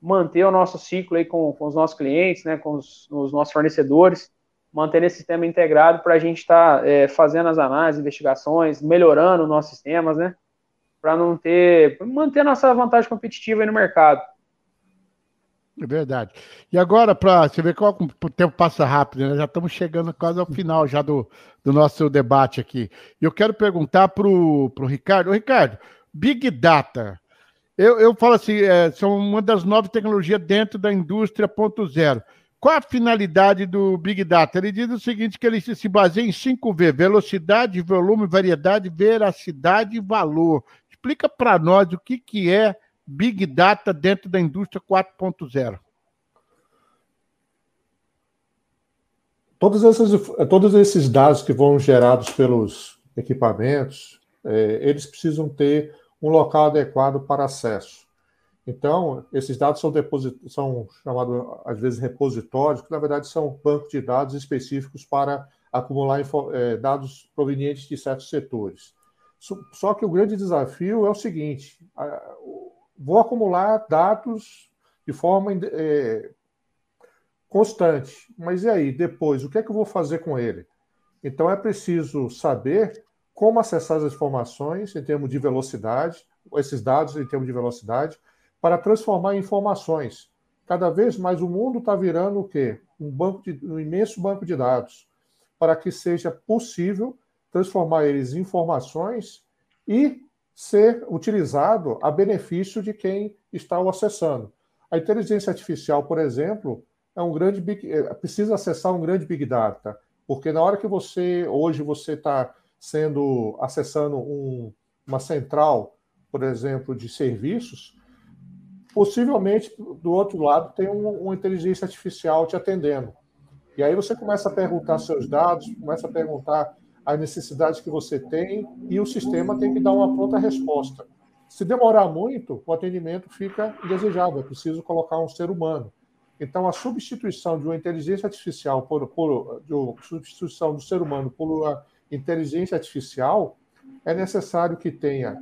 manter o nosso ciclo aí com, com os nossos clientes, né, com os, os nossos fornecedores, manter esse sistema integrado para a gente estar tá, é, fazendo as análises, investigações, melhorando os nossos sistemas, né, para não ter, manter nossa vantagem competitiva no mercado. É verdade. E agora, para você ver como o tempo passa rápido, né? já estamos chegando quase ao final já do, do nosso debate aqui. E eu quero perguntar para o Ricardo. Ô, Ricardo, Big Data. Eu, eu falo assim, é, são uma das novas tecnologias dentro da indústria ponto zero. Qual a finalidade do Big Data? Ele diz o seguinte, que ele se baseia em 5V, velocidade, volume, variedade, veracidade e valor. Explica para nós o que, que é Big Data dentro da indústria 4.0? Todos esses, todos esses dados que vão gerados pelos equipamentos, é, eles precisam ter um local adequado para acesso. Então, esses dados são, são chamados, às vezes, repositórios, que na verdade são bancos de dados específicos para acumular é, dados provenientes de certos setores. Só que o grande desafio é o seguinte: vou acumular dados de forma é, constante. Mas e aí, depois, o que é que eu vou fazer com ele? Então é preciso saber como acessar as informações em termos de velocidade, esses dados em termos de velocidade, para transformar em informações. Cada vez mais o mundo está virando o quê? Um, banco de, um imenso banco de dados, para que seja possível transformar eles em informações e ser utilizado a benefício de quem está o acessando. A inteligência artificial, por exemplo, é um grande big, é, precisa acessar um grande big data, porque na hora que você hoje você está sendo acessando um, uma central, por exemplo, de serviços, possivelmente do outro lado tem um, uma inteligência artificial te atendendo. E aí você começa a perguntar seus dados, começa a perguntar as necessidades que você tem e o sistema tem que dar uma pronta resposta. Se demorar muito, o atendimento fica indesejável, é preciso colocar um ser humano. Então, a substituição de uma inteligência artificial por, por substituição do ser humano por inteligência artificial é necessário que tenha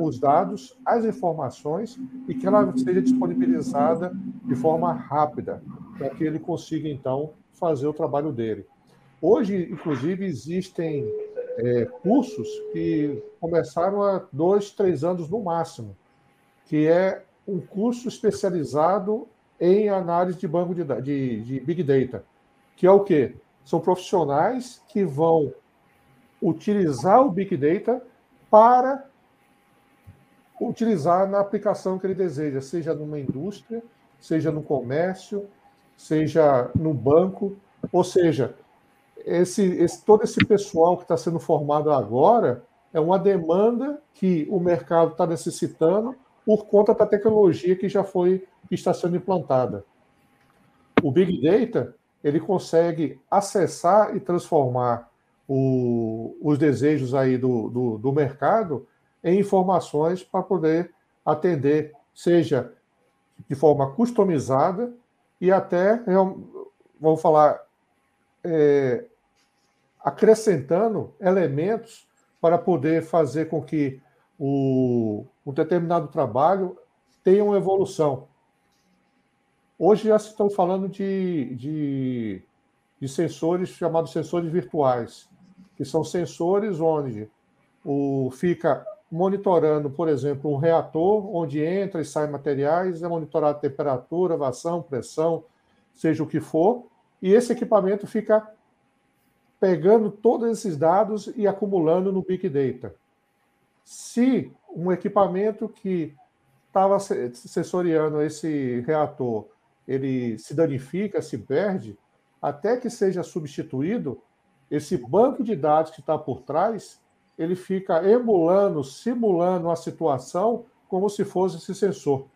os dados, as informações e que ela seja disponibilizada de forma rápida, para que ele consiga, então, fazer o trabalho dele. Hoje, inclusive, existem é, cursos que começaram há dois, três anos no máximo, que é um curso especializado em análise de banco de, de, de Big Data, que é o quê? São profissionais que vão utilizar o Big Data para utilizar na aplicação que ele deseja, seja numa indústria, seja no comércio, seja no banco, ou seja, esse, esse, todo esse pessoal que está sendo formado agora é uma demanda que o mercado está necessitando por conta da tecnologia que já foi que está sendo implantada. O Big Data ele consegue acessar e transformar o, os desejos aí do, do, do mercado em informações para poder atender, seja de forma customizada e até, vamos falar, é, acrescentando elementos para poder fazer com que o, um determinado trabalho tenha uma evolução. Hoje já se estão falando de, de, de sensores chamados sensores virtuais, que são sensores onde o, fica monitorando, por exemplo, um reator onde entra e sai materiais, é monitorado temperatura, vazão, pressão, seja o que for, e esse equipamento fica pegando todos esses dados e acumulando no Big Data. Se um equipamento que estava sensoriando esse reator, ele se danifica, se perde, até que seja substituído, esse banco de dados que está por trás ele fica emulando, simulando a situação como se fosse esse sensor.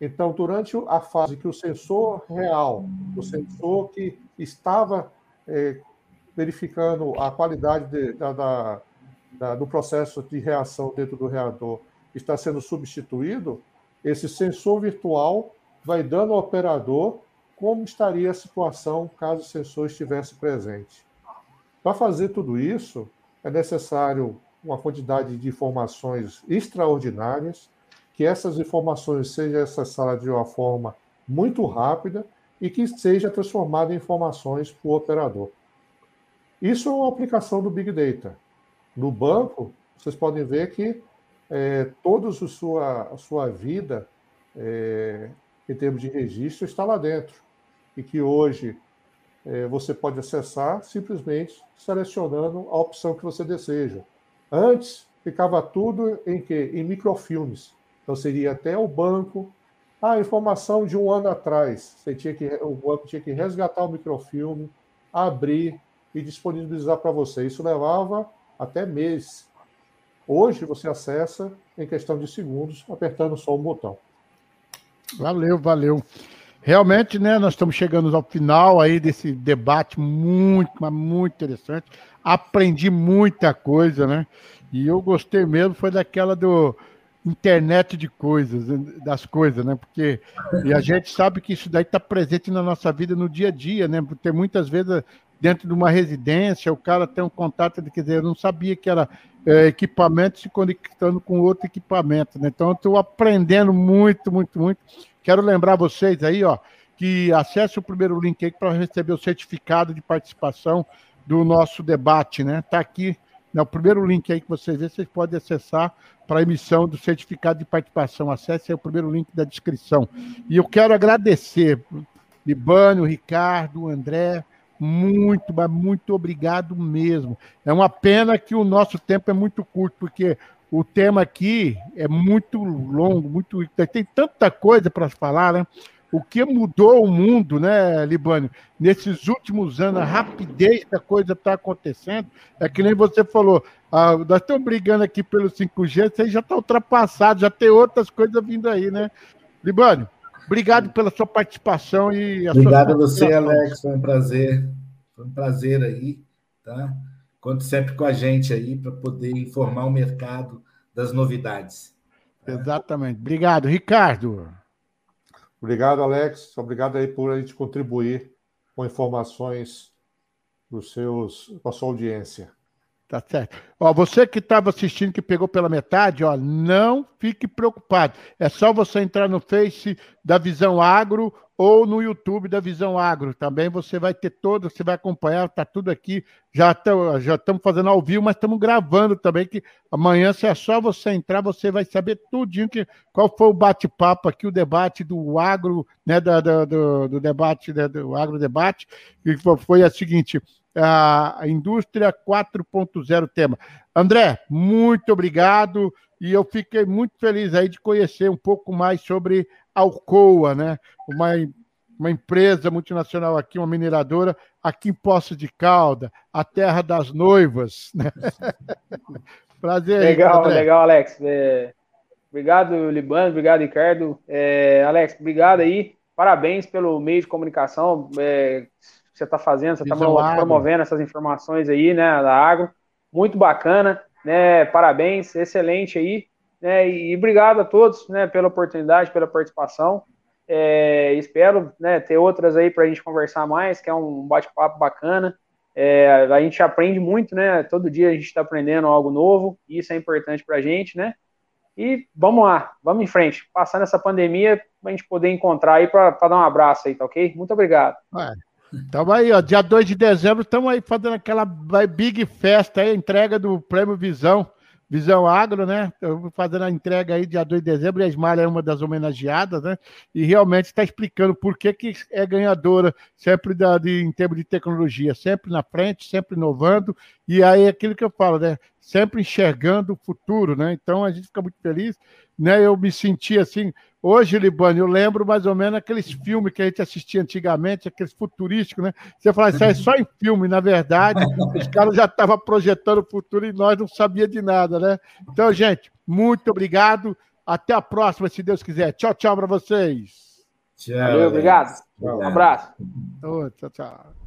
Então, durante a fase que o sensor real, o sensor que estava é, verificando a qualidade de, da, da, da, do processo de reação dentro do reator, está sendo substituído, esse sensor virtual vai dando ao operador como estaria a situação caso o sensor estivesse presente. Para fazer tudo isso, é necessário uma quantidade de informações extraordinárias, que essas informações sejam acessadas de uma forma muito rápida e que seja transformada em informações para o operador. Isso é uma aplicação do Big Data. No banco, vocês podem ver que é, toda a sua, a sua vida, é, em termos de registro, está lá dentro. E que hoje é, você pode acessar simplesmente selecionando a opção que você deseja. Antes, ficava tudo em que? Em microfilmes. Então, seria até o banco. Ah, informação de um ano atrás. Você tinha que, o banco tinha que resgatar o microfilme, abrir e disponibilizar para você. Isso levava até meses. Hoje, você acessa em questão de segundos, apertando só um botão. Valeu, valeu. Realmente, né, nós estamos chegando ao final aí desse debate muito, mas muito interessante. Aprendi muita coisa, né? E eu gostei mesmo foi daquela do internet de coisas, das coisas, né? Porque e a gente sabe que isso daí está presente na nossa vida no dia a dia, né? Porque muitas vezes dentro de uma residência o cara tem um contato de quer dizer, eu não sabia que era é, equipamento se conectando com outro equipamento, né? Então eu estou aprendendo muito, muito, muito. Quero lembrar vocês aí, ó, que acesse o primeiro link aí para receber o certificado de participação do nosso debate, né? Está aqui, né, o primeiro link aí que vocês vê, vocês podem acessar para a emissão do certificado de participação. Acesse aí o primeiro link da descrição. E eu quero agradecer, Libânio, Ricardo, André, muito, mas muito obrigado mesmo. É uma pena que o nosso tempo é muito curto, porque o tema aqui é muito longo, muito tem tanta coisa para falar, né? O que mudou o mundo, né, Libânio, nesses últimos anos, a rapidez que a coisa está acontecendo, é que nem você falou, ah, nós estamos brigando aqui pelo 5G, isso aí já está ultrapassado, já tem outras coisas vindo aí, né? Libânio, obrigado pela sua participação e a Obrigado a você, Alex, foi um prazer, foi um prazer aí, tá? Conte sempre com a gente aí para poder informar o mercado das novidades. Exatamente. Obrigado, Ricardo. Obrigado, Alex. Obrigado aí por a gente contribuir com informações dos seus, com a sua audiência. Tá certo. Ó, você que estava assistindo, que pegou pela metade, ó, não fique preocupado. É só você entrar no Face da Visão Agro ou no YouTube da Visão Agro. Também você vai ter todo, você vai acompanhar, tá tudo aqui. Já estamos já fazendo ao vivo, mas estamos gravando também, que amanhã, se é só você entrar, você vai saber tudinho que, qual foi o bate-papo aqui, o debate do agro, né, da, do, do, debate, né, do agro debate, que foi a seguinte, a indústria 4.0 tema. André, muito obrigado e eu fiquei muito feliz aí de conhecer um pouco mais sobre a Alcoa, né? Uma, uma empresa multinacional aqui, uma mineradora aqui em Poço de Calda, a terra das noivas. Né? Prazer. Legal, André. legal, Alex. É... Obrigado, Libano, obrigado, Ricardo. É... Alex, obrigado aí. parabéns pelo meio de comunicação é, que você está fazendo, você está promovendo essas informações aí, né, da agro, muito bacana, né, parabéns, excelente aí, né, e obrigado a todos, né, pela oportunidade, pela participação, é, espero, né, ter outras aí para a gente conversar mais, que é um bate-papo bacana, é, a gente aprende muito, né? Todo dia a gente está aprendendo algo novo, e isso é importante para a gente, né? E vamos lá, vamos em frente. Passando essa pandemia, para a gente poder encontrar aí para dar um abraço aí, tá ok? Muito obrigado. Estamos aí, ó, dia 2 de dezembro, estamos aí fazendo aquela big festa aí, entrega do Prêmio Visão Visão Agro, né? Vou fazendo a entrega aí dia 2 de dezembro, e a Ismar é uma das homenageadas, né? E realmente está explicando por que, que é ganhadora sempre da, de, em termos de tecnologia, sempre na frente, sempre inovando, e aí é aquilo que eu falo, né? Sempre enxergando o futuro, né? Então a gente fica muito feliz, né? Eu me senti assim, Hoje, Libânio, eu lembro mais ou menos aqueles filmes que a gente assistia antigamente, aqueles futurísticos, né? Você fala, isso é só em filme, na verdade, os caras já estavam projetando o futuro e nós não sabíamos de nada, né? Então, gente, muito obrigado. Até a próxima, se Deus quiser. Tchau, tchau para vocês. Tchau. Valeu, obrigado. Um abraço. tchau, tchau.